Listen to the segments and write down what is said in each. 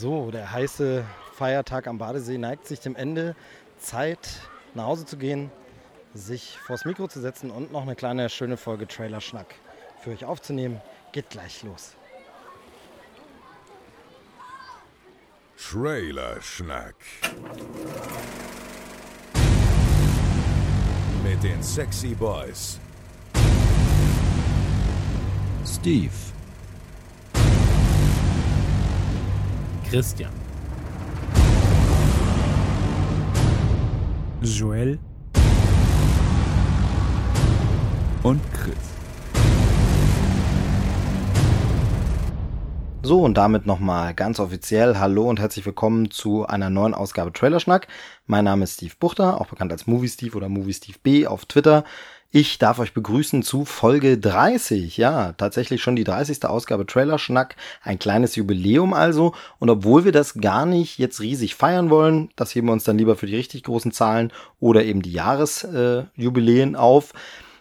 So, der heiße Feiertag am Badesee neigt sich dem Ende. Zeit, nach Hause zu gehen, sich vors Mikro zu setzen und noch eine kleine schöne Folge Trailer Schnack für euch aufzunehmen. Geht gleich los. Trailer Schnack. Mit den Sexy Boys. Steve, Christian, Joel und Chris. So, und damit nochmal ganz offiziell Hallo und herzlich willkommen zu einer neuen Ausgabe Trailerschnack. Mein Name ist Steve Buchter, auch bekannt als Movie Steve oder Movie Steve B auf Twitter. Ich darf euch begrüßen zu Folge 30. Ja, tatsächlich schon die 30. Ausgabe Trailerschnack. Ein kleines Jubiläum also. Und obwohl wir das gar nicht jetzt riesig feiern wollen, das heben wir uns dann lieber für die richtig großen Zahlen oder eben die Jahresjubiläen äh, auf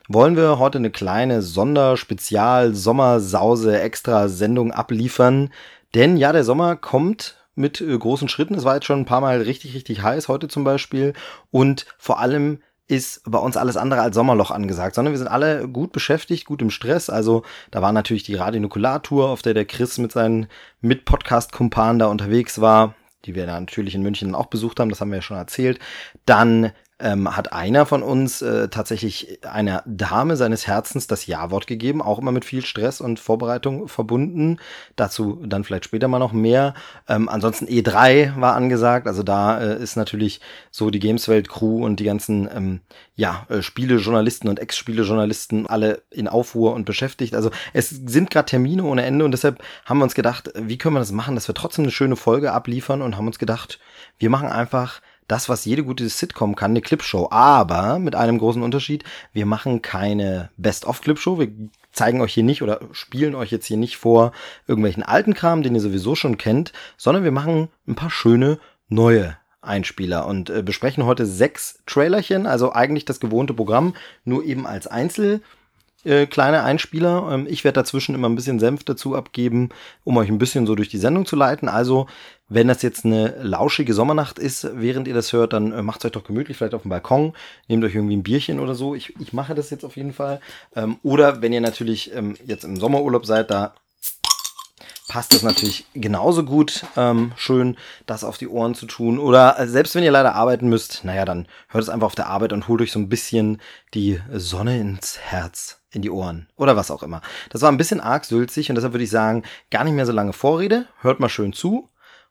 wollen wir heute eine kleine Sonder-Spezial-Sommersause-Extra-Sendung abliefern. Denn ja, der Sommer kommt mit äh, großen Schritten. Es war jetzt schon ein paar Mal richtig, richtig heiß, heute zum Beispiel. Und vor allem ist bei uns alles andere als Sommerloch angesagt, sondern wir sind alle gut beschäftigt, gut im Stress. Also da war natürlich die Radionukulartour, auf der der Chris mit seinen Mit-Podcast-Kumpanen da unterwegs war, die wir natürlich in München auch besucht haben, das haben wir ja schon erzählt. Dann ähm, hat einer von uns äh, tatsächlich einer Dame seines Herzens das Ja-Wort gegeben, auch immer mit viel Stress und Vorbereitung verbunden. Dazu dann vielleicht später mal noch mehr. Ähm, ansonsten E3 war angesagt, also da äh, ist natürlich so die Gameswelt-Crew und die ganzen ähm, ja, äh, Spielejournalisten und Ex-Spielejournalisten alle in Aufruhr und beschäftigt. Also es sind gerade Termine ohne Ende und deshalb haben wir uns gedacht, wie können wir das machen, dass wir trotzdem eine schöne Folge abliefern und haben uns gedacht, wir machen einfach das, was jede gute Sitcom kann, eine Clipshow. Aber mit einem großen Unterschied, wir machen keine Best-of-Clipshow. Wir zeigen euch hier nicht oder spielen euch jetzt hier nicht vor irgendwelchen alten Kram, den ihr sowieso schon kennt, sondern wir machen ein paar schöne neue Einspieler und äh, besprechen heute sechs Trailerchen, also eigentlich das gewohnte Programm, nur eben als Einzel äh, kleine Einspieler. Ähm, ich werde dazwischen immer ein bisschen Senf dazu abgeben, um euch ein bisschen so durch die Sendung zu leiten. Also, wenn das jetzt eine lauschige Sommernacht ist, während ihr das hört, dann äh, macht es euch doch gemütlich, vielleicht auf dem Balkon, nehmt euch irgendwie ein Bierchen oder so. Ich, ich mache das jetzt auf jeden Fall. Ähm, oder wenn ihr natürlich ähm, jetzt im Sommerurlaub seid, da passt es natürlich genauso gut ähm, schön, das auf die Ohren zu tun. Oder äh, selbst wenn ihr leider arbeiten müsst, naja, dann hört es einfach auf der Arbeit und holt euch so ein bisschen die Sonne ins Herz, in die Ohren oder was auch immer. Das war ein bisschen arg sülzig und deshalb würde ich sagen, gar nicht mehr so lange Vorrede. Hört mal schön zu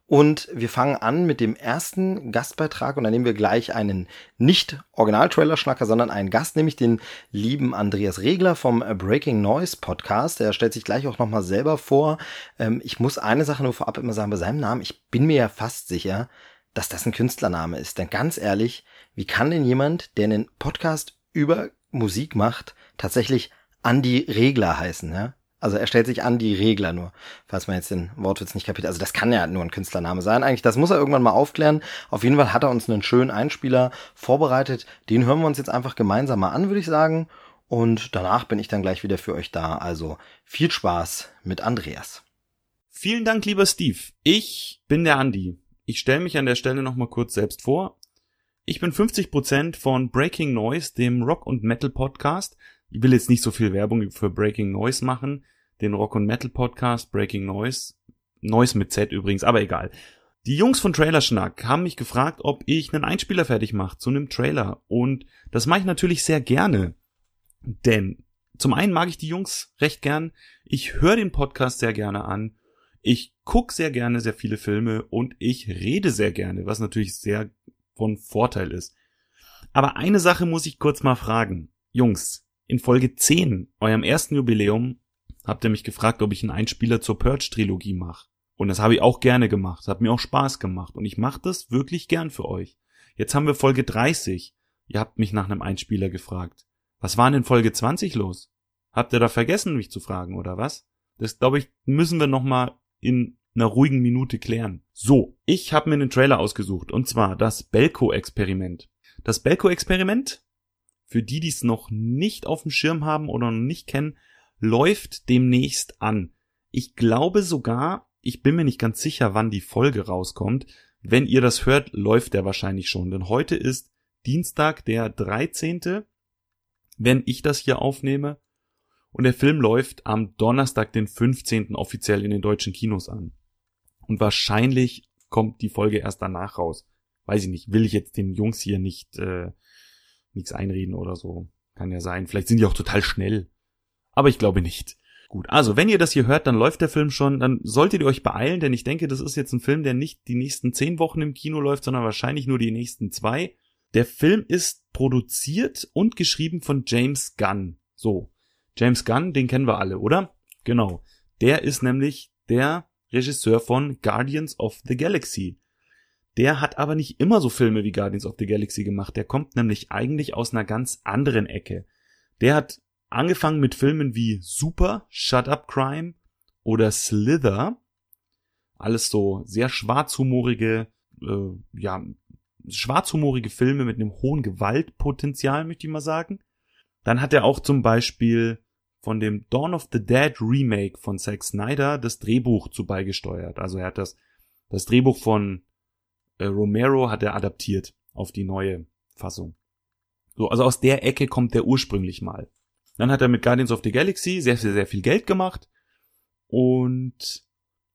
und wir fangen an mit dem ersten Gastbeitrag und da nehmen wir gleich einen nicht Original-Trailer-Schnacker, sondern einen Gast, nämlich den lieben Andreas Regler vom Breaking Noise Podcast. Er stellt sich gleich auch nochmal selber vor. Ähm, ich muss eine Sache nur vorab immer sagen, bei seinem Namen, ich bin mir ja fast sicher, dass das ein Künstlername ist. Denn ganz ehrlich, wie kann denn jemand, der einen Podcast über Musik macht, tatsächlich Andy Regler heißen, ja? Also er stellt sich an die Regler nur, falls man jetzt den Wortwitz nicht kapiert. Also das kann ja nur ein Künstlername sein. Eigentlich, das muss er irgendwann mal aufklären. Auf jeden Fall hat er uns einen schönen Einspieler vorbereitet. Den hören wir uns jetzt einfach gemeinsam mal an, würde ich sagen. Und danach bin ich dann gleich wieder für euch da. Also viel Spaß mit Andreas. Vielen Dank, lieber Steve. Ich bin der Andi. Ich stelle mich an der Stelle nochmal kurz selbst vor. Ich bin 50% von Breaking Noise, dem Rock- und Metal-Podcast, ich will jetzt nicht so viel Werbung für Breaking Noise machen, den Rock und Metal Podcast Breaking Noise, Noise mit Z übrigens, aber egal. Die Jungs von Trailerschnack haben mich gefragt, ob ich einen Einspieler fertig mache zu einem Trailer und das mache ich natürlich sehr gerne, denn zum einen mag ich die Jungs recht gern, ich höre den Podcast sehr gerne an, ich gucke sehr gerne sehr viele Filme und ich rede sehr gerne, was natürlich sehr von Vorteil ist. Aber eine Sache muss ich kurz mal fragen. Jungs, in Folge 10, eurem ersten Jubiläum, habt ihr mich gefragt, ob ich einen Einspieler zur Purge-Trilogie mache. Und das habe ich auch gerne gemacht. Hat mir auch Spaß gemacht. Und ich mache das wirklich gern für euch. Jetzt haben wir Folge 30. Ihr habt mich nach einem Einspieler gefragt. Was war denn in Folge 20 los? Habt ihr da vergessen, mich zu fragen, oder was? Das, glaube ich, müssen wir nochmal in einer ruhigen Minute klären. So, ich habe mir einen Trailer ausgesucht, und zwar das Belko-Experiment. Das Belko-Experiment für die, die es noch nicht auf dem Schirm haben oder noch nicht kennen, läuft demnächst an. Ich glaube sogar Ich bin mir nicht ganz sicher, wann die Folge rauskommt. Wenn ihr das hört, läuft der wahrscheinlich schon, denn heute ist Dienstag, der 13., wenn ich das hier aufnehme. Und der Film läuft am Donnerstag, den 15. offiziell in den deutschen Kinos an. Und wahrscheinlich kommt die Folge erst danach raus. Weiß ich nicht, will ich jetzt den Jungs hier nicht äh, nichts einreden oder so. Kann ja sein. Vielleicht sind die auch total schnell. Aber ich glaube nicht. Gut, also wenn ihr das hier hört, dann läuft der Film schon, dann solltet ihr euch beeilen, denn ich denke, das ist jetzt ein Film, der nicht die nächsten zehn Wochen im Kino läuft, sondern wahrscheinlich nur die nächsten zwei. Der Film ist produziert und geschrieben von James Gunn. So, James Gunn, den kennen wir alle, oder? Genau. Der ist nämlich der Regisseur von Guardians of the Galaxy. Der hat aber nicht immer so Filme wie Guardians of the Galaxy gemacht. Der kommt nämlich eigentlich aus einer ganz anderen Ecke. Der hat angefangen mit Filmen wie Super, Shut Up Crime oder Slither. Alles so sehr schwarzhumorige, äh, ja, schwarzhumorige Filme mit einem hohen Gewaltpotenzial, möchte ich mal sagen. Dann hat er auch zum Beispiel von dem Dawn of the Dead Remake von Zack Snyder das Drehbuch zu beigesteuert. Also er hat das, das Drehbuch von äh, Romero hat er adaptiert auf die neue Fassung. So, also aus der Ecke kommt der ursprünglich mal. Dann hat er mit Guardians of the Galaxy sehr, sehr, sehr viel Geld gemacht. Und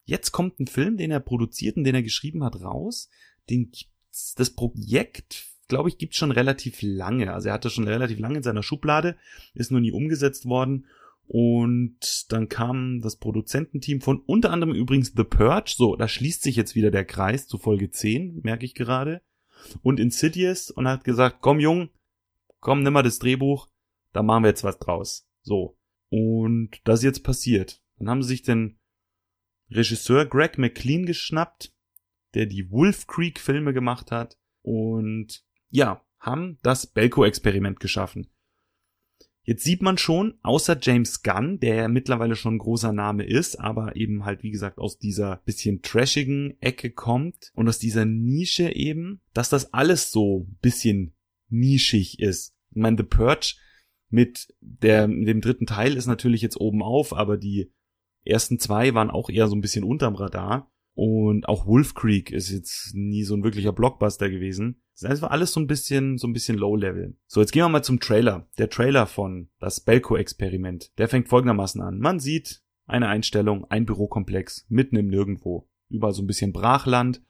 jetzt kommt ein Film, den er produziert und den er geschrieben hat, raus. Den gibt's, das Projekt, glaube ich, gibt's schon relativ lange. Also er hatte schon relativ lange in seiner Schublade, ist nur nie umgesetzt worden. Und dann kam das Produzententeam von unter anderem übrigens The Purge. So, da schließt sich jetzt wieder der Kreis zu Folge 10, merke ich gerade. Und Insidious und hat gesagt, komm Jung, komm, nimm mal das Drehbuch, da machen wir jetzt was draus. So. Und das ist jetzt passiert. Dann haben sie sich den Regisseur Greg McLean geschnappt, der die Wolf Creek Filme gemacht hat und ja, haben das Belko-Experiment geschaffen. Jetzt sieht man schon, außer James Gunn, der ja mittlerweile schon ein großer Name ist, aber eben halt, wie gesagt, aus dieser bisschen trashigen Ecke kommt und aus dieser Nische eben, dass das alles so bisschen nischig ist. Ich meine, The Purge mit der, dem dritten Teil ist natürlich jetzt oben auf, aber die ersten zwei waren auch eher so ein bisschen unterm Radar. Und auch Wolf Creek ist jetzt nie so ein wirklicher Blockbuster gewesen. Das war alles so ein bisschen, so ein bisschen Low Level. So, jetzt gehen wir mal zum Trailer. Der Trailer von das Belko-Experiment. Der fängt folgendermaßen an. Man sieht eine Einstellung, ein Bürokomplex mitten im Nirgendwo. Überall so ein bisschen Brachland.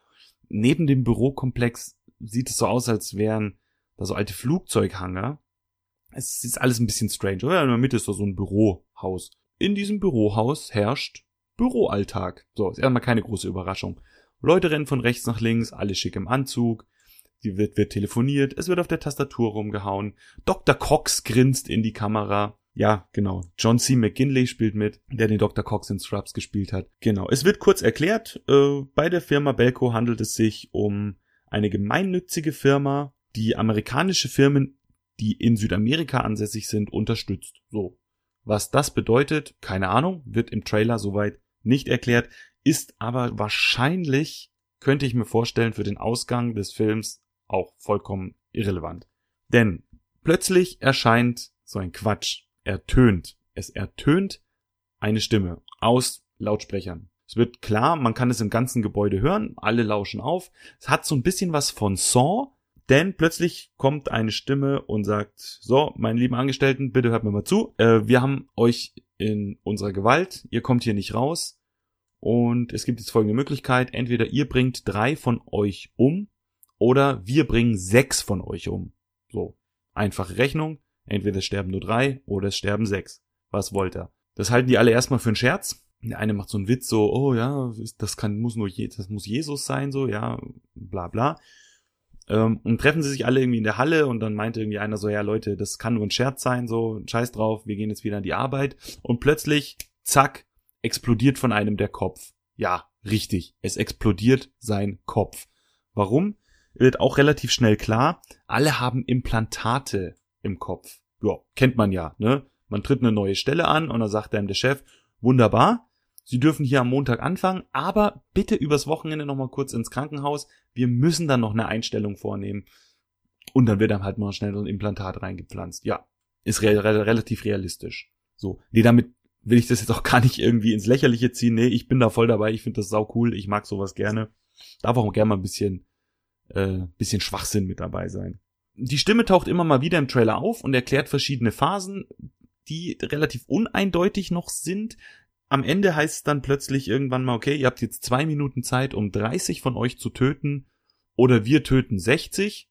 Neben dem Bürokomplex sieht es so aus, als wären da so alte Flugzeughanger. Es ist alles ein bisschen strange. Oder in der Mitte ist so ein Bürohaus. In diesem Bürohaus herrscht Büroalltag. So, ist erstmal keine große Überraschung. Leute rennen von rechts nach links, alle schick im Anzug. Die wird, wird telefoniert, es wird auf der Tastatur rumgehauen. Dr. Cox grinst in die Kamera. Ja, genau. John C. McGinley spielt mit, der den Dr. Cox in Scrubs gespielt hat. Genau. Es wird kurz erklärt, äh, bei der Firma Belco handelt es sich um eine gemeinnützige Firma, die amerikanische Firmen, die in Südamerika ansässig sind, unterstützt. So. Was das bedeutet, keine Ahnung, wird im Trailer soweit nicht erklärt, ist aber wahrscheinlich, könnte ich mir vorstellen, für den Ausgang des Films auch vollkommen irrelevant. Denn plötzlich erscheint so ein Quatsch. Ertönt. Es ertönt eine Stimme aus Lautsprechern. Es wird klar, man kann es im ganzen Gebäude hören, alle lauschen auf. Es hat so ein bisschen was von Saw, denn plötzlich kommt eine Stimme und sagt, so, meine lieben Angestellten, bitte hört mir mal zu. Äh, wir haben euch in unserer Gewalt, ihr kommt hier nicht raus. Und es gibt jetzt folgende Möglichkeit, entweder ihr bringt drei von euch um oder wir bringen sechs von euch um. So, einfache Rechnung, entweder es sterben nur drei oder es sterben sechs. Was wollt ihr? Das halten die alle erstmal für einen Scherz. Der eine macht so einen Witz, so, oh ja, das kann, muss nur, das muss Jesus sein, so, ja, bla bla. Ähm, und treffen sie sich alle irgendwie in der Halle und dann meinte irgendwie einer so, ja Leute, das kann nur ein Scherz sein, so, scheiß drauf, wir gehen jetzt wieder an die Arbeit. Und plötzlich, zack, explodiert von einem der Kopf. Ja, richtig, es explodiert sein Kopf. Warum? Wird auch relativ schnell klar, alle haben Implantate im Kopf. Ja, kennt man ja, ne? Man tritt eine neue Stelle an und dann sagt einem der Chef, wunderbar, Sie dürfen hier am Montag anfangen, aber bitte übers Wochenende nochmal kurz ins Krankenhaus. Wir müssen dann noch eine Einstellung vornehmen. Und dann wird dann halt mal schnell so ein Implantat reingepflanzt. Ja, ist re re relativ realistisch. So, nee, damit will ich das jetzt auch gar nicht irgendwie ins Lächerliche ziehen. Nee, ich bin da voll dabei. Ich finde das sau cool. Ich mag sowas gerne. Darf auch gerne mal ein bisschen, äh, bisschen Schwachsinn mit dabei sein. Die Stimme taucht immer mal wieder im Trailer auf und erklärt verschiedene Phasen, die relativ uneindeutig noch sind. Am Ende heißt es dann plötzlich irgendwann mal, okay, ihr habt jetzt zwei Minuten Zeit, um 30 von euch zu töten oder wir töten 60.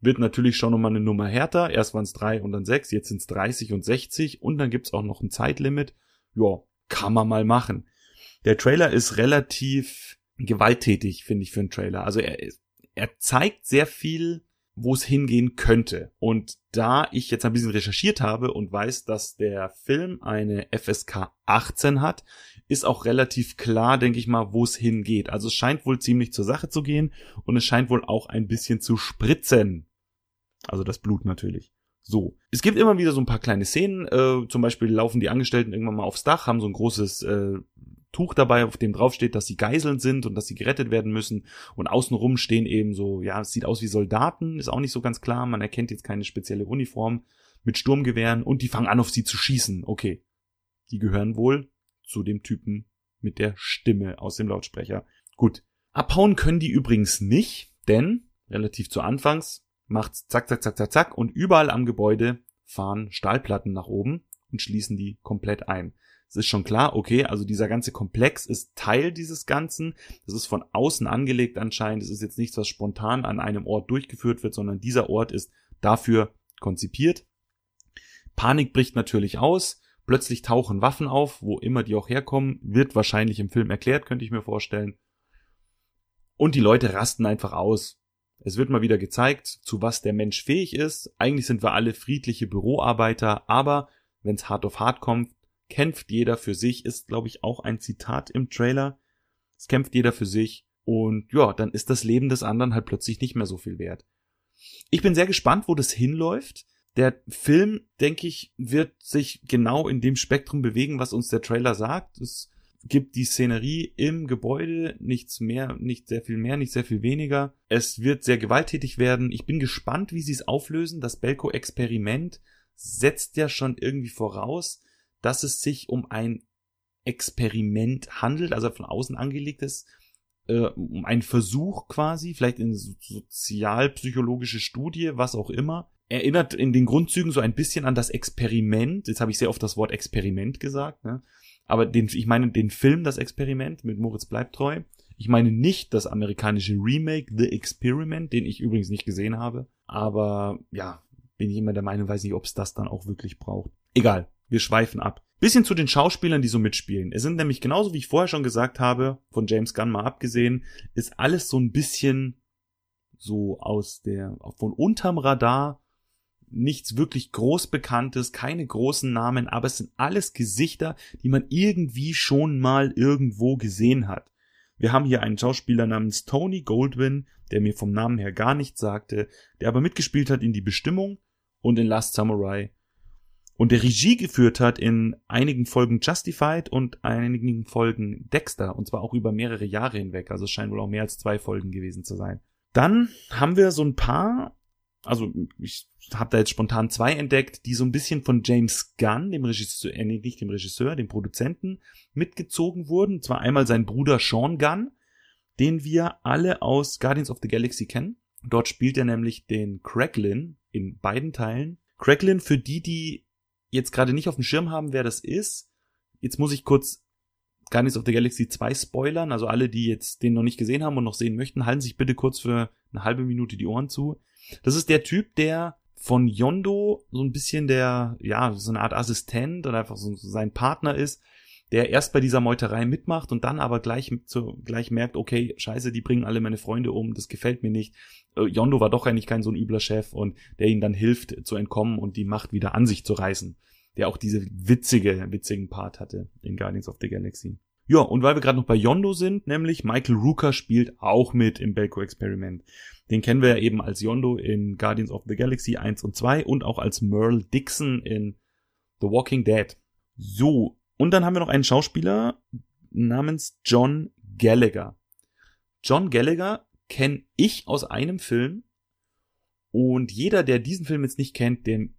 Wird natürlich schon nochmal eine Nummer härter. Erst waren es drei und dann sechs, jetzt sind es 30 und 60 und dann gibt's auch noch ein Zeitlimit. Ja, kann man mal machen. Der Trailer ist relativ gewalttätig, finde ich, für einen Trailer. Also er, er zeigt sehr viel wo es hingehen könnte. Und da ich jetzt ein bisschen recherchiert habe und weiß, dass der Film eine FSK 18 hat, ist auch relativ klar, denke ich mal, wo es hingeht. Also es scheint wohl ziemlich zur Sache zu gehen und es scheint wohl auch ein bisschen zu spritzen. Also das Blut natürlich. So. Es gibt immer wieder so ein paar kleine Szenen. Äh, zum Beispiel laufen die Angestellten irgendwann mal aufs Dach, haben so ein großes äh, Tuch dabei, auf dem draufsteht, dass sie Geiseln sind und dass sie gerettet werden müssen. Und außenrum stehen eben so, ja, es sieht aus wie Soldaten, ist auch nicht so ganz klar. Man erkennt jetzt keine spezielle Uniform mit Sturmgewehren und die fangen an, auf sie zu schießen. Okay. Die gehören wohl zu dem Typen mit der Stimme aus dem Lautsprecher. Gut. Abhauen können die übrigens nicht, denn relativ zu Anfangs macht's zack, zack, zack, zack, zack und überall am Gebäude fahren Stahlplatten nach oben und schließen die komplett ein. Es ist schon klar, okay, also dieser ganze Komplex ist Teil dieses Ganzen. Das ist von außen angelegt anscheinend. Es ist jetzt nichts, was spontan an einem Ort durchgeführt wird, sondern dieser Ort ist dafür konzipiert. Panik bricht natürlich aus. Plötzlich tauchen Waffen auf, wo immer die auch herkommen. Wird wahrscheinlich im Film erklärt, könnte ich mir vorstellen. Und die Leute rasten einfach aus. Es wird mal wieder gezeigt, zu was der Mensch fähig ist. Eigentlich sind wir alle friedliche Büroarbeiter, aber wenn es hart auf hart kommt, kämpft jeder für sich, ist, glaube ich, auch ein Zitat im Trailer. Es kämpft jeder für sich und ja, dann ist das Leben des anderen halt plötzlich nicht mehr so viel wert. Ich bin sehr gespannt, wo das hinläuft. Der Film, denke ich, wird sich genau in dem Spektrum bewegen, was uns der Trailer sagt. Es gibt die Szenerie im Gebäude, nichts mehr, nicht sehr viel mehr, nicht sehr viel weniger. Es wird sehr gewalttätig werden. Ich bin gespannt, wie sie es auflösen. Das Belko-Experiment setzt ja schon irgendwie voraus, dass es sich um ein Experiment handelt, also von außen angelegtes, äh, um einen Versuch quasi, vielleicht in sozialpsychologische Studie, was auch immer. Erinnert in den Grundzügen so ein bisschen an das Experiment. Jetzt habe ich sehr oft das Wort Experiment gesagt, ne? aber den, ich meine den Film Das Experiment mit Moritz Bleibtreu. Ich meine nicht das amerikanische Remake The Experiment, den ich übrigens nicht gesehen habe. Aber ja, bin ich immer der Meinung, weiß nicht, ob es das dann auch wirklich braucht. Egal, wir schweifen ab. Bisschen zu den Schauspielern, die so mitspielen. Es sind nämlich genauso wie ich vorher schon gesagt habe, von James Gunn mal abgesehen, ist alles so ein bisschen so aus der, von unterm Radar, nichts wirklich groß bekanntes, keine großen Namen, aber es sind alles Gesichter, die man irgendwie schon mal irgendwo gesehen hat. Wir haben hier einen Schauspieler namens Tony Goldwyn, der mir vom Namen her gar nichts sagte, der aber mitgespielt hat in Die Bestimmung und in Last Samurai und der Regie geführt hat in einigen Folgen Justified und einigen Folgen Dexter und zwar auch über mehrere Jahre hinweg. Also es scheinen wohl auch mehr als zwei Folgen gewesen zu sein. Dann haben wir so ein paar, also ich habe da jetzt spontan zwei entdeckt, die so ein bisschen von James Gunn, dem Regisseur, äh, nicht dem Regisseur, dem Produzenten, mitgezogen wurden. Und zwar einmal sein Bruder Sean Gunn, den wir alle aus Guardians of the Galaxy kennen. Dort spielt er nämlich den Cracklin in beiden Teilen. Cracklin, für die, die jetzt gerade nicht auf dem Schirm haben, wer das ist, jetzt muss ich kurz Guardians of the Galaxy 2 spoilern. Also alle, die jetzt den noch nicht gesehen haben und noch sehen möchten, halten sich bitte kurz für eine halbe Minute die Ohren zu. Das ist der Typ, der von Yondo so ein bisschen der, ja, so eine Art Assistent oder einfach so sein Partner ist, der erst bei dieser Meuterei mitmacht und dann aber gleich, zu, gleich merkt, okay, scheiße, die bringen alle meine Freunde um, das gefällt mir nicht. Äh, Yondo war doch eigentlich kein so ein übler Chef und der ihnen dann hilft zu entkommen und die Macht wieder an sich zu reißen. Der auch diese witzige, witzigen Part hatte in Guardians of the Galaxy. Ja, und weil wir gerade noch bei Yondo sind, nämlich Michael Rooker spielt auch mit im Belko-Experiment. Den kennen wir ja eben als Yondo in Guardians of the Galaxy 1 und 2 und auch als Merle Dixon in The Walking Dead. So, und dann haben wir noch einen Schauspieler namens John Gallagher. John Gallagher kenne ich aus einem Film und jeder, der diesen Film jetzt nicht kennt, den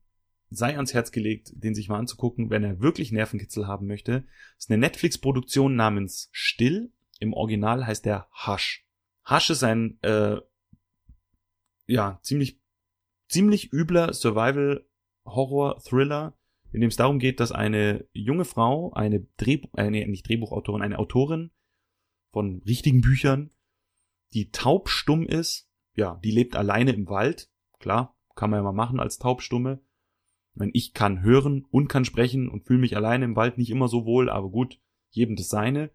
sei ans Herz gelegt, den sich mal anzugucken, wenn er wirklich Nervenkitzel haben möchte. Ist eine Netflix-Produktion namens Still. Im Original heißt der Hush. Hush ist ein äh, ja ziemlich ziemlich übler Survival-Horror-Thriller, in dem es darum geht, dass eine junge Frau, eine Drehbuch, äh, nee, nicht Drehbuchautorin, eine Autorin von richtigen Büchern, die taubstumm ist, ja, die lebt alleine im Wald, klar, kann man ja mal machen als Taubstumme. Wenn ich kann hören und kann sprechen und fühle mich alleine im Wald nicht immer so wohl, aber gut, jedem das seine.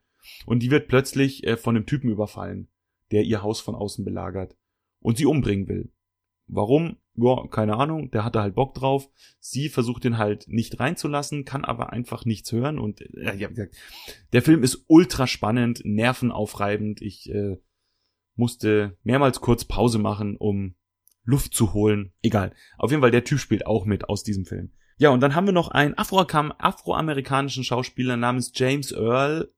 Und die wird plötzlich äh, von einem Typen überfallen, der ihr Haus von außen belagert und sie umbringen will. Warum? Ja, keine Ahnung, der hatte halt Bock drauf. Sie versucht ihn halt nicht reinzulassen, kann aber einfach nichts hören und äh, ja, der Film ist ultra spannend, nervenaufreibend. Ich äh, musste mehrmals kurz Pause machen, um Luft zu holen. Egal. Auf jeden Fall, der Typ spielt auch mit aus diesem Film. Ja, und dann haben wir noch einen afroamerikanischen Schauspieler namens James Earl.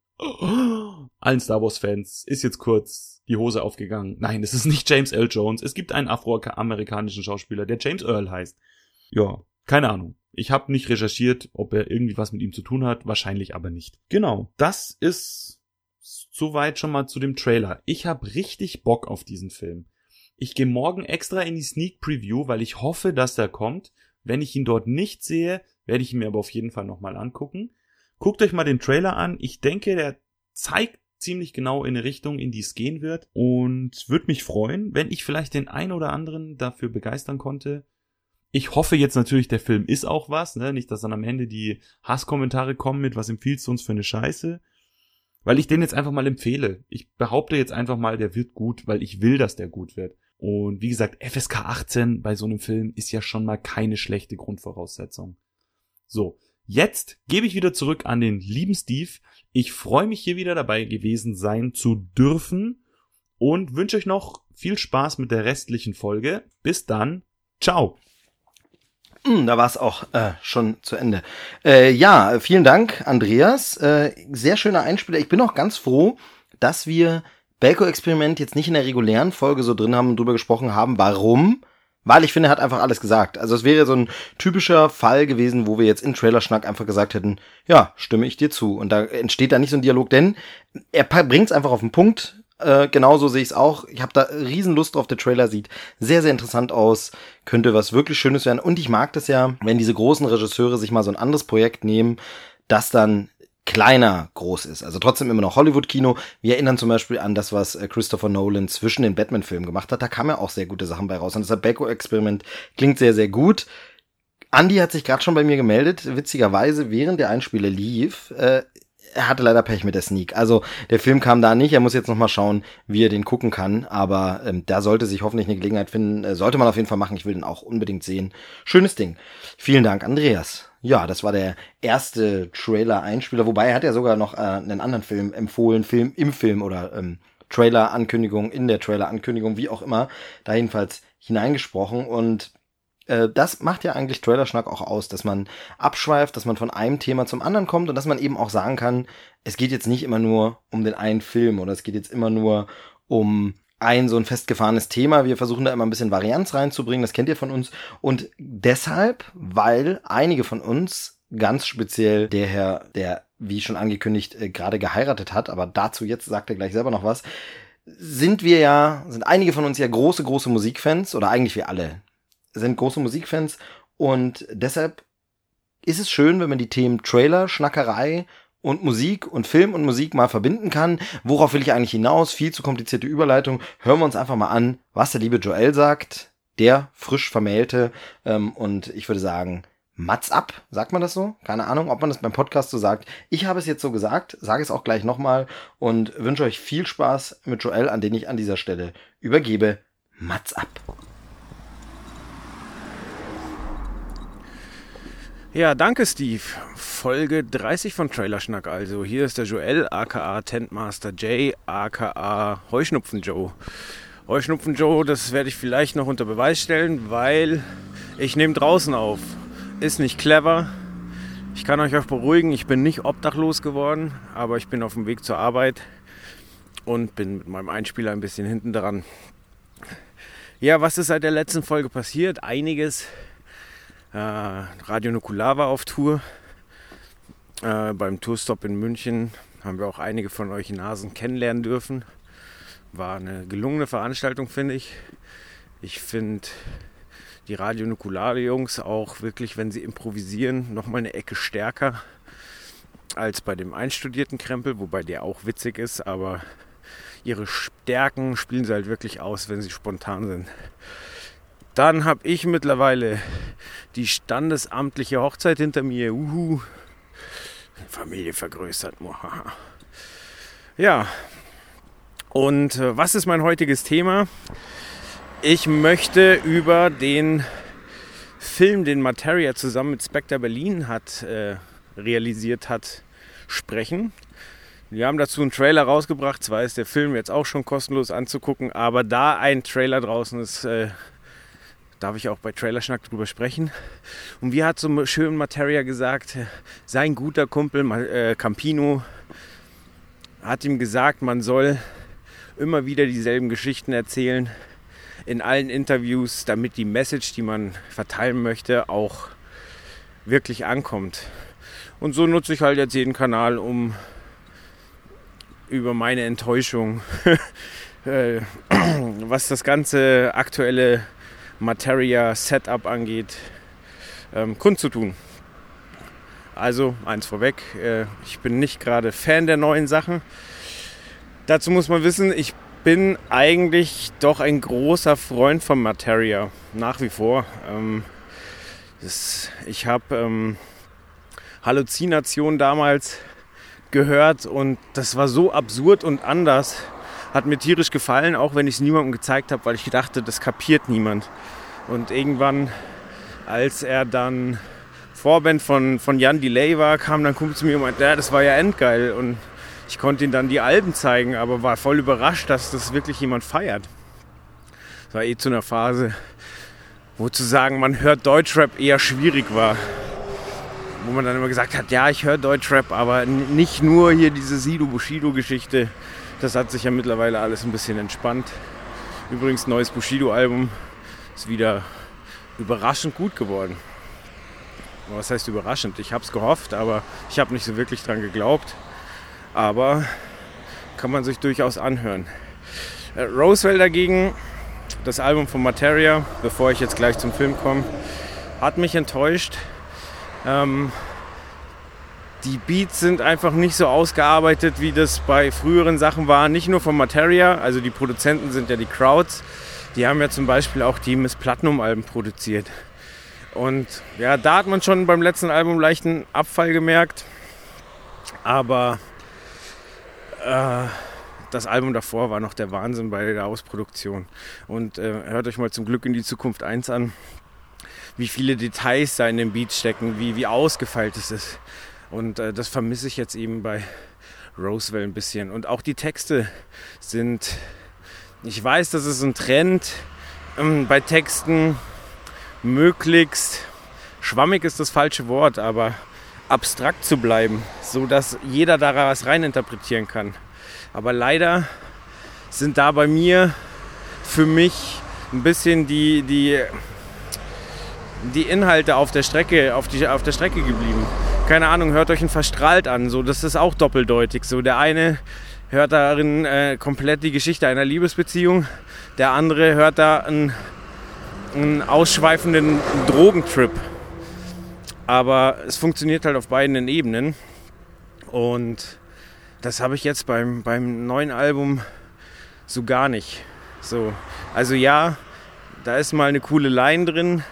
Allen Star Wars-Fans ist jetzt kurz die Hose aufgegangen. Nein, es ist nicht James Earl Jones. Es gibt einen afroamerikanischen Schauspieler, der James Earl heißt. Ja, keine Ahnung. Ich habe nicht recherchiert, ob er irgendwie was mit ihm zu tun hat. Wahrscheinlich aber nicht. Genau, das ist Soweit schon mal zu dem Trailer. Ich habe richtig Bock auf diesen Film. Ich gehe morgen extra in die Sneak Preview, weil ich hoffe, dass er kommt. Wenn ich ihn dort nicht sehe, werde ich ihn mir aber auf jeden Fall nochmal angucken. Guckt euch mal den Trailer an. Ich denke, der zeigt ziemlich genau in eine Richtung, in die es gehen wird. Und würde mich freuen, wenn ich vielleicht den einen oder anderen dafür begeistern konnte. Ich hoffe jetzt natürlich, der Film ist auch was, ne? Nicht, dass dann am Ende die Hasskommentare kommen mit, was empfiehlst du uns für eine Scheiße. Weil ich den jetzt einfach mal empfehle. Ich behaupte jetzt einfach mal, der wird gut, weil ich will, dass der gut wird. Und wie gesagt, FSK 18 bei so einem Film ist ja schon mal keine schlechte Grundvoraussetzung. So, jetzt gebe ich wieder zurück an den lieben Steve. Ich freue mich hier wieder dabei gewesen sein zu dürfen und wünsche euch noch viel Spaß mit der restlichen Folge. Bis dann. Ciao. Hm, da war es auch äh, schon zu Ende. Äh, ja, vielen Dank, Andreas. Äh, sehr schöner Einspieler. Ich bin auch ganz froh, dass wir Belko-Experiment jetzt nicht in der regulären Folge so drin haben und drüber gesprochen haben. Warum? Weil ich finde, er hat einfach alles gesagt. Also es wäre so ein typischer Fall gewesen, wo wir jetzt in Trailerschnack einfach gesagt hätten, ja, stimme ich dir zu. Und da entsteht da nicht so ein Dialog, denn er bringt es einfach auf den Punkt. Äh, genauso sehe ich es auch. Ich habe da riesen Lust drauf. Der Trailer sieht sehr, sehr interessant aus. Könnte was wirklich Schönes werden. Und ich mag das ja, wenn diese großen Regisseure sich mal so ein anderes Projekt nehmen, das dann kleiner groß ist. Also trotzdem immer noch Hollywood-Kino. Wir erinnern zum Beispiel an das, was äh, Christopher Nolan zwischen den Batman-Filmen gemacht hat. Da kamen ja auch sehr gute Sachen bei raus. Und das Beko-Experiment klingt sehr, sehr gut. Andy hat sich gerade schon bei mir gemeldet, witzigerweise, während der Einspieler lief. Äh, er hatte leider Pech mit der Sneak. Also der Film kam da nicht. Er muss jetzt noch mal schauen, wie er den gucken kann. Aber ähm, da sollte sich hoffentlich eine Gelegenheit finden. Äh, sollte man auf jeden Fall machen. Ich will den auch unbedingt sehen. Schönes Ding. Vielen Dank, Andreas. Ja, das war der erste Trailer-Einspieler. Wobei er hat ja sogar noch äh, einen anderen Film empfohlen. Film im Film oder ähm, Trailer-Ankündigung in der Trailer-Ankündigung, wie auch immer. Da jedenfalls hineingesprochen. Und äh, das macht ja eigentlich Trailerschnack auch aus, dass man abschweift, dass man von einem Thema zum anderen kommt und dass man eben auch sagen kann, es geht jetzt nicht immer nur um den einen Film oder es geht jetzt immer nur um ein so ein festgefahrenes Thema. Wir versuchen da immer ein bisschen Varianz reinzubringen, das kennt ihr von uns. Und deshalb, weil einige von uns, ganz speziell der Herr, der, wie schon angekündigt, äh, gerade geheiratet hat, aber dazu jetzt sagt er gleich selber noch was, sind wir ja, sind einige von uns ja große, große Musikfans oder eigentlich wir alle sind große Musikfans und deshalb ist es schön, wenn man die Themen Trailer, Schnackerei und Musik und Film und Musik mal verbinden kann. Worauf will ich eigentlich hinaus? Viel zu komplizierte Überleitung. Hören wir uns einfach mal an, was der liebe Joel sagt, der frisch vermählte. Ähm, und ich würde sagen, Mats ab, sagt man das so? Keine Ahnung, ob man das beim Podcast so sagt. Ich habe es jetzt so gesagt, sage es auch gleich nochmal und wünsche euch viel Spaß mit Joel, an den ich an dieser Stelle übergebe. Mats ab. Ja, danke Steve. Folge 30 von Trailerschnack also. Hier ist der Joel, aka Tentmaster J, aka Heuschnupfen Joe. Heuschnupfen Joe, das werde ich vielleicht noch unter Beweis stellen, weil ich nehme draußen auf. Ist nicht clever. Ich kann euch auch beruhigen, ich bin nicht obdachlos geworden, aber ich bin auf dem Weg zur Arbeit und bin mit meinem Einspieler ein bisschen hinten dran. Ja, was ist seit der letzten Folge passiert? Einiges. Äh, Radio Nukular war auf Tour. Äh, beim Tourstop in München haben wir auch einige von euch Nasen kennenlernen dürfen. War eine gelungene Veranstaltung, finde ich. Ich finde die Radio Nukulare Jungs auch wirklich, wenn sie improvisieren, nochmal eine Ecke stärker als bei dem einstudierten Krempel, wobei der auch witzig ist, aber ihre Stärken spielen sie halt wirklich aus, wenn sie spontan sind. Dann habe ich mittlerweile die standesamtliche Hochzeit hinter mir. Uhu. Familie vergrößert. Ja. Und äh, was ist mein heutiges Thema? Ich möchte über den Film, den Materia zusammen mit Spectre Berlin hat, äh, realisiert hat, sprechen. Wir haben dazu einen Trailer rausgebracht. Zwar ist der Film jetzt auch schon kostenlos anzugucken, aber da ein Trailer draußen ist, äh, darf ich auch bei Trailerschnack drüber sprechen. Und wie hat so schön Materia gesagt, sein guter Kumpel äh, Campino hat ihm gesagt, man soll immer wieder dieselben Geschichten erzählen in allen Interviews, damit die Message, die man verteilen möchte, auch wirklich ankommt. Und so nutze ich halt jetzt jeden Kanal, um über meine Enttäuschung, äh, was das ganze aktuelle Materia-Setup angeht, ähm, kundzutun. Also eins vorweg, äh, ich bin nicht gerade Fan der neuen Sachen. Dazu muss man wissen, ich bin eigentlich doch ein großer Freund von Materia, nach wie vor. Ähm, das, ich habe ähm, Halluzination damals gehört und das war so absurd und anders. Hat mir tierisch gefallen, auch wenn ich es niemandem gezeigt habe, weil ich dachte, das kapiert niemand. Und irgendwann, als er dann Vorband von, von Jan Delay war, kam dann Kumpel zu mir und meinte, ja, das war ja endgeil. Und ich konnte ihm dann die Alben zeigen, aber war voll überrascht, dass das wirklich jemand feiert. Das war eh zu einer Phase, wo zu sagen, man hört Deutschrap eher schwierig war wo man dann immer gesagt hat, ja, ich höre Deutschrap, aber nicht nur hier diese Sido Bushido-Geschichte. Das hat sich ja mittlerweile alles ein bisschen entspannt. Übrigens, neues Bushido-Album ist wieder überraschend gut geworden. Was heißt überraschend? Ich habe es gehofft, aber ich habe nicht so wirklich dran geglaubt. Aber kann man sich durchaus anhören. Äh, Roswell dagegen, das Album von Materia, bevor ich jetzt gleich zum Film komme, hat mich enttäuscht. Ähm, die Beats sind einfach nicht so ausgearbeitet, wie das bei früheren Sachen war. Nicht nur von Materia, also die Produzenten sind ja die Crowds. Die haben ja zum Beispiel auch die Miss Platinum-Alben produziert. Und ja, da hat man schon beim letzten Album leichten Abfall gemerkt. Aber äh, das Album davor war noch der Wahnsinn bei der Ausproduktion. Und äh, hört euch mal zum Glück in die Zukunft 1 an wie viele Details da in dem Beat stecken, wie, wie ausgefeilt es ist. Und äh, das vermisse ich jetzt eben bei Roswell ein bisschen. Und auch die Texte sind, ich weiß, das ist ein Trend ähm, bei Texten, möglichst, schwammig ist das falsche Wort, aber abstrakt zu bleiben, so dass jeder da was reininterpretieren kann. Aber leider sind da bei mir für mich ein bisschen die, die die Inhalte auf der Strecke, auf, die, auf der Strecke geblieben. Keine Ahnung, hört euch ein Verstrahlt an. So, das ist auch doppeldeutig. So, der eine hört darin äh, komplett die Geschichte einer Liebesbeziehung, der andere hört da einen, einen ausschweifenden Drogentrip. Aber es funktioniert halt auf beiden Ebenen. Und das habe ich jetzt beim, beim neuen Album so gar nicht. So, also ja, da ist mal eine coole Line drin,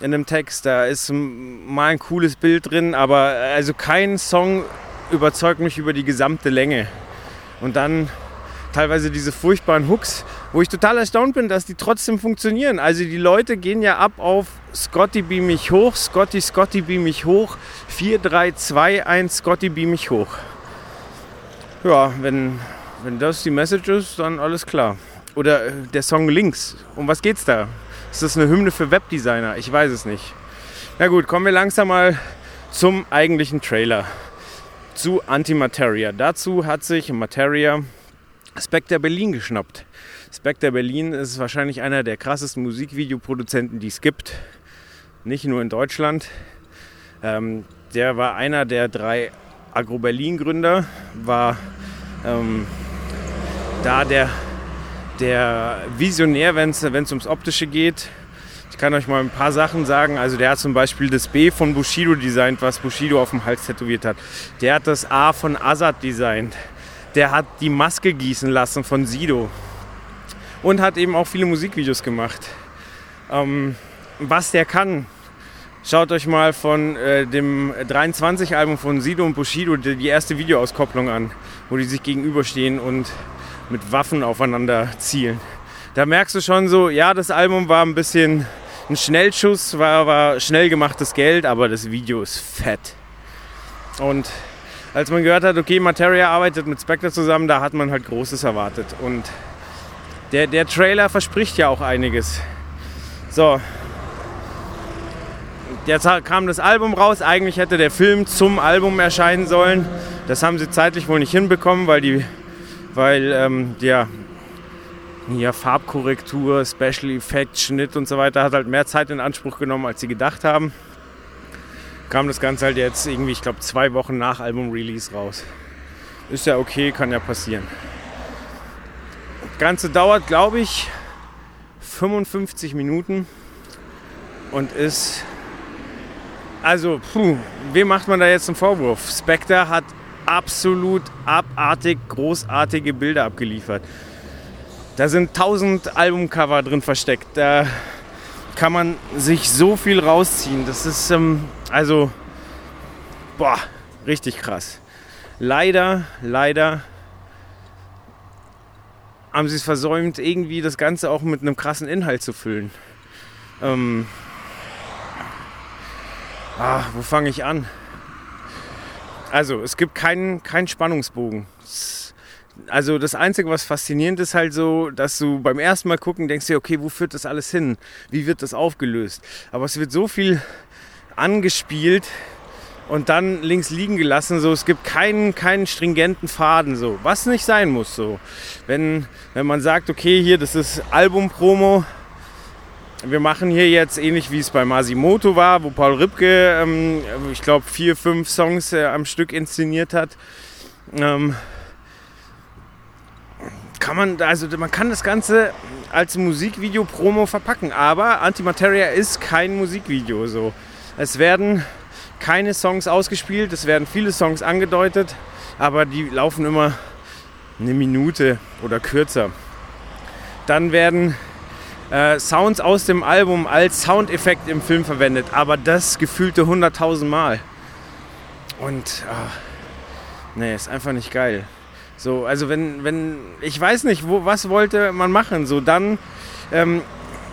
in dem Text. Da ist mal ein cooles Bild drin, aber also kein Song überzeugt mich über die gesamte Länge. Und dann teilweise diese furchtbaren Hooks, wo ich total erstaunt bin, dass die trotzdem funktionieren. Also die Leute gehen ja ab auf Scotty beam mich hoch, Scotty, Scotty beam mich hoch, 4, 3, 2, 1, Scotty beam mich hoch. Ja, wenn, wenn das die Message ist, dann alles klar. Oder äh, der Song links. Um was geht's da? Ist das eine Hymne für Webdesigner? Ich weiß es nicht. Na gut, kommen wir langsam mal zum eigentlichen Trailer. Zu Antimateria. Dazu hat sich Materia Spectre Berlin geschnappt. Spectre Berlin ist wahrscheinlich einer der krassesten Musikvideoproduzenten, die es gibt. nicht nur in Deutschland. Ähm, der war einer der drei Agro-Berlin-Gründer, war ähm, da der, der Visionär, wenn es ums Optische geht. Ich kann euch mal ein paar Sachen sagen. Also der hat zum Beispiel das B von Bushido designt, was Bushido auf dem Hals tätowiert hat. Der hat das A von Azad designt. Der hat die Maske gießen lassen von Sido. Und hat eben auch viele Musikvideos gemacht. Ähm, was der kann, Schaut euch mal von äh, dem 23-Album von Sido und Bushido die, die erste Videoauskopplung an, wo die sich gegenüberstehen und mit Waffen aufeinander zielen. Da merkst du schon so, ja, das Album war ein bisschen ein Schnellschuss, war, war schnell gemachtes Geld, aber das Video ist fett. Und als man gehört hat, okay, Materia arbeitet mit Spectre zusammen, da hat man halt Großes erwartet. Und der, der Trailer verspricht ja auch einiges. So, Jetzt kam das Album raus. Eigentlich hätte der Film zum Album erscheinen sollen. Das haben sie zeitlich wohl nicht hinbekommen, weil die, weil ähm, der ja, Farbkorrektur, Special Effects, Schnitt und so weiter hat halt mehr Zeit in Anspruch genommen, als sie gedacht haben. Kam das Ganze halt jetzt irgendwie, ich glaube, zwei Wochen nach Album-Release raus. Ist ja okay, kann ja passieren. Das Ganze dauert, glaube ich, 55 Minuten und ist also, puh, wem macht man da jetzt einen Vorwurf? Spectre hat absolut abartig großartige Bilder abgeliefert. Da sind tausend Albumcover drin versteckt. Da kann man sich so viel rausziehen. Das ist ähm, also, boah, richtig krass. Leider, leider haben sie es versäumt, irgendwie das Ganze auch mit einem krassen Inhalt zu füllen. Ähm, Ah, wo fange ich an? Also, es gibt keinen, keinen Spannungsbogen. Also das Einzige, was faszinierend ist, halt so, dass du beim ersten Mal gucken denkst dir, okay, wo führt das alles hin? Wie wird das aufgelöst? Aber es wird so viel angespielt und dann links liegen gelassen. So, es gibt keinen, keinen stringenten Faden, so, was nicht sein muss. So, wenn, wenn man sagt, okay, hier, das ist Album-Promo, wir machen hier jetzt ähnlich wie es bei Masimoto war, wo Paul Ripke, ähm, ich glaube, vier, fünf Songs äh, am Stück inszeniert hat. Ähm, kann man, also man kann das Ganze als Musikvideo-Promo verpacken, aber Antimateria ist kein Musikvideo. So. Es werden keine Songs ausgespielt, es werden viele Songs angedeutet, aber die laufen immer eine Minute oder kürzer. Dann werden äh, Sounds aus dem Album als Soundeffekt im Film verwendet, aber das gefühlte 100.000 Mal. Und ah, nee, ist einfach nicht geil. So, also wenn, wenn, ich weiß nicht, wo, was wollte man machen? So, dann ähm,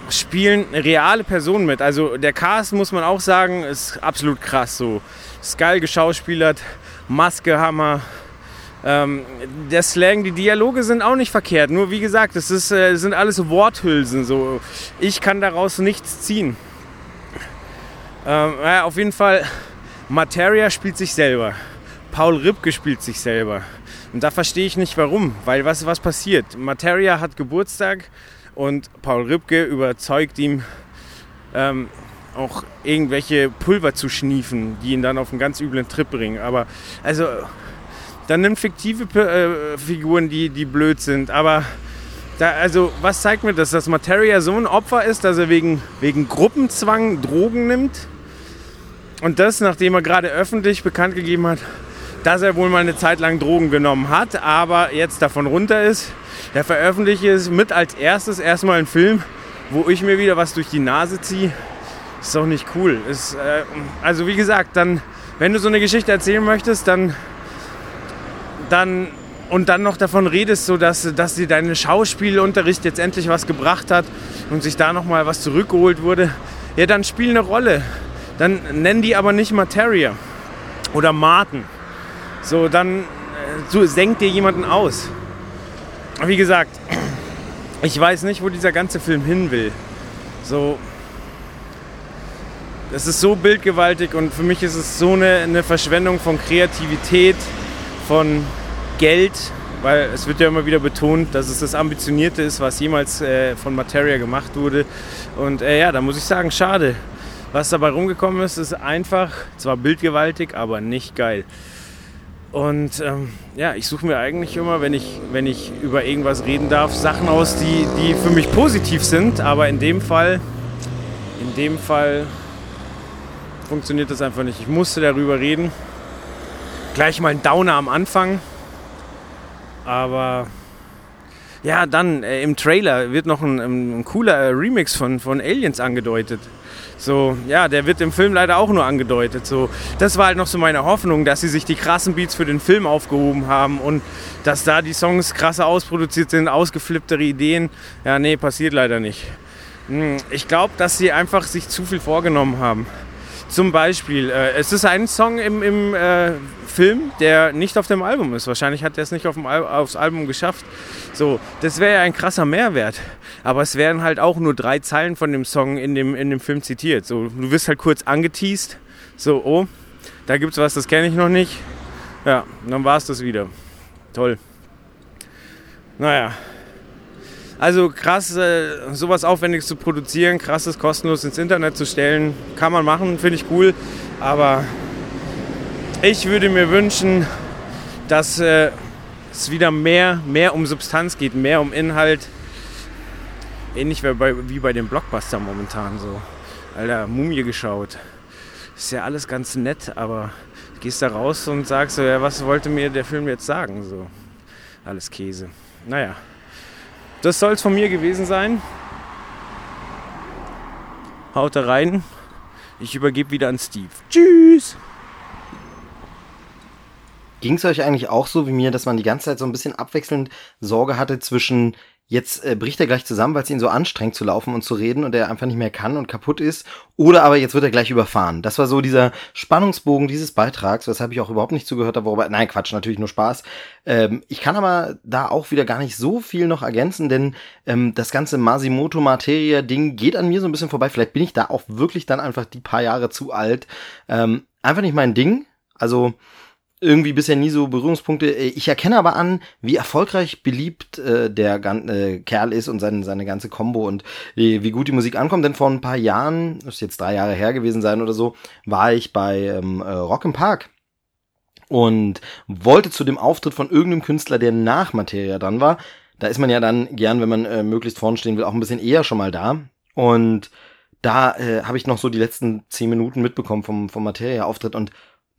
spielen reale Personen mit. Also der Cast, muss man auch sagen, ist absolut krass. So, ist geil geschauspielert, Maske, Hammer, ähm, der Slang, die Dialoge sind auch nicht verkehrt. Nur wie gesagt, es äh, sind alles Worthülsen. So. Ich kann daraus nichts ziehen. Ähm, ja, auf jeden Fall, Materia spielt sich selber. Paul Ripke spielt sich selber. Und da verstehe ich nicht warum. Weil was, was passiert? Materia hat Geburtstag und Paul Ripke überzeugt ihm, ähm, auch irgendwelche Pulver zu schniefen, die ihn dann auf einen ganz üblen Trip bringen. Aber also dann nimm fiktive äh, Figuren, die, die blöd sind. Aber da, also, was zeigt mir das? Dass Materia so ein Opfer ist, dass er wegen, wegen Gruppenzwang Drogen nimmt. Und das, nachdem er gerade öffentlich bekannt gegeben hat, dass er wohl mal eine Zeit lang Drogen genommen hat, aber jetzt davon runter ist. Der veröffentlicht es mit als erstes erstmal einen Film, wo ich mir wieder was durch die Nase ziehe. Ist doch nicht cool. Ist, äh, also wie gesagt, dann, wenn du so eine Geschichte erzählen möchtest, dann dann und dann noch davon redest, so dass, dass dir dein Schauspielunterricht jetzt endlich was gebracht hat und sich da noch mal was zurückgeholt wurde, ja, dann spiel eine Rolle. Dann nenn die aber nicht Materia oder Martin. So, dann so, senk dir jemanden aus. Wie gesagt, ich weiß nicht, wo dieser ganze Film hin will. So, es ist so bildgewaltig und für mich ist es so eine, eine Verschwendung von Kreativität, von Geld, weil es wird ja immer wieder betont, dass es das Ambitionierte ist, was jemals äh, von Materia gemacht wurde. Und äh, ja, da muss ich sagen, schade. Was dabei rumgekommen ist, ist einfach, zwar bildgewaltig, aber nicht geil. Und ähm, ja, ich suche mir eigentlich immer, wenn ich, wenn ich über irgendwas reden darf, Sachen aus, die, die für mich positiv sind. Aber in dem Fall, in dem Fall funktioniert das einfach nicht. Ich musste darüber reden. Gleich mal ein Downer am Anfang. Aber ja, dann äh, im Trailer wird noch ein, ein cooler äh, Remix von, von Aliens angedeutet. So, ja, der wird im Film leider auch nur angedeutet. So, das war halt noch so meine Hoffnung, dass sie sich die krassen Beats für den Film aufgehoben haben und dass da die Songs krasser ausproduziert sind, ausgeflipptere Ideen. Ja, nee, passiert leider nicht. Hm, ich glaube, dass sie einfach sich zu viel vorgenommen haben. Zum Beispiel, äh, es ist ein Song im, im äh, Film, der nicht auf dem Album ist. Wahrscheinlich hat er es nicht auf dem Al aufs Album geschafft. So, das wäre ja ein krasser Mehrwert. Aber es wären halt auch nur drei Zeilen von dem Song in dem, in dem Film zitiert. So, du wirst halt kurz angeteased. So, oh, da gibt's was, das kenne ich noch nicht. Ja, dann war es das wieder. Toll. Naja. Also krass, äh, sowas Aufwendiges zu produzieren, krasses kostenlos ins Internet zu stellen, kann man machen, finde ich cool. Aber ich würde mir wünschen, dass äh, es wieder mehr, mehr um Substanz geht, mehr um Inhalt. Ähnlich wie bei, wie bei den Blockbuster momentan so. Alter, Mumie geschaut. Ist ja alles ganz nett, aber gehst da raus und sagst so, ja, was wollte mir der Film jetzt sagen? So, alles Käse. Naja, das soll es von mir gewesen sein. Haut da rein. Ich übergebe wieder an Steve. Tschüss! Ging es euch eigentlich auch so wie mir, dass man die ganze Zeit so ein bisschen abwechselnd Sorge hatte zwischen jetzt äh, bricht er gleich zusammen, weil es ihn so anstrengt zu laufen und zu reden und er einfach nicht mehr kann und kaputt ist, oder aber jetzt wird er gleich überfahren. Das war so dieser Spannungsbogen dieses Beitrags, weshalb ich auch überhaupt nicht zugehört habe, worüber, nein, Quatsch, natürlich nur Spaß. Ähm, ich kann aber da auch wieder gar nicht so viel noch ergänzen, denn ähm, das ganze Masimoto Materia Ding geht an mir so ein bisschen vorbei. Vielleicht bin ich da auch wirklich dann einfach die paar Jahre zu alt. Ähm, einfach nicht mein Ding. Also, irgendwie bisher nie so Berührungspunkte. Ich erkenne aber an, wie erfolgreich beliebt äh, der äh, Kerl ist und seine, seine ganze Combo und äh, wie gut die Musik ankommt. Denn vor ein paar Jahren, das ist jetzt drei Jahre her gewesen sein oder so, war ich bei ähm, äh, Rock im Park und wollte zu dem Auftritt von irgendeinem Künstler, der nach Materia dran war. Da ist man ja dann gern, wenn man äh, möglichst vorne stehen will, auch ein bisschen eher schon mal da. Und da äh, habe ich noch so die letzten zehn Minuten mitbekommen vom, vom Materia-Auftritt und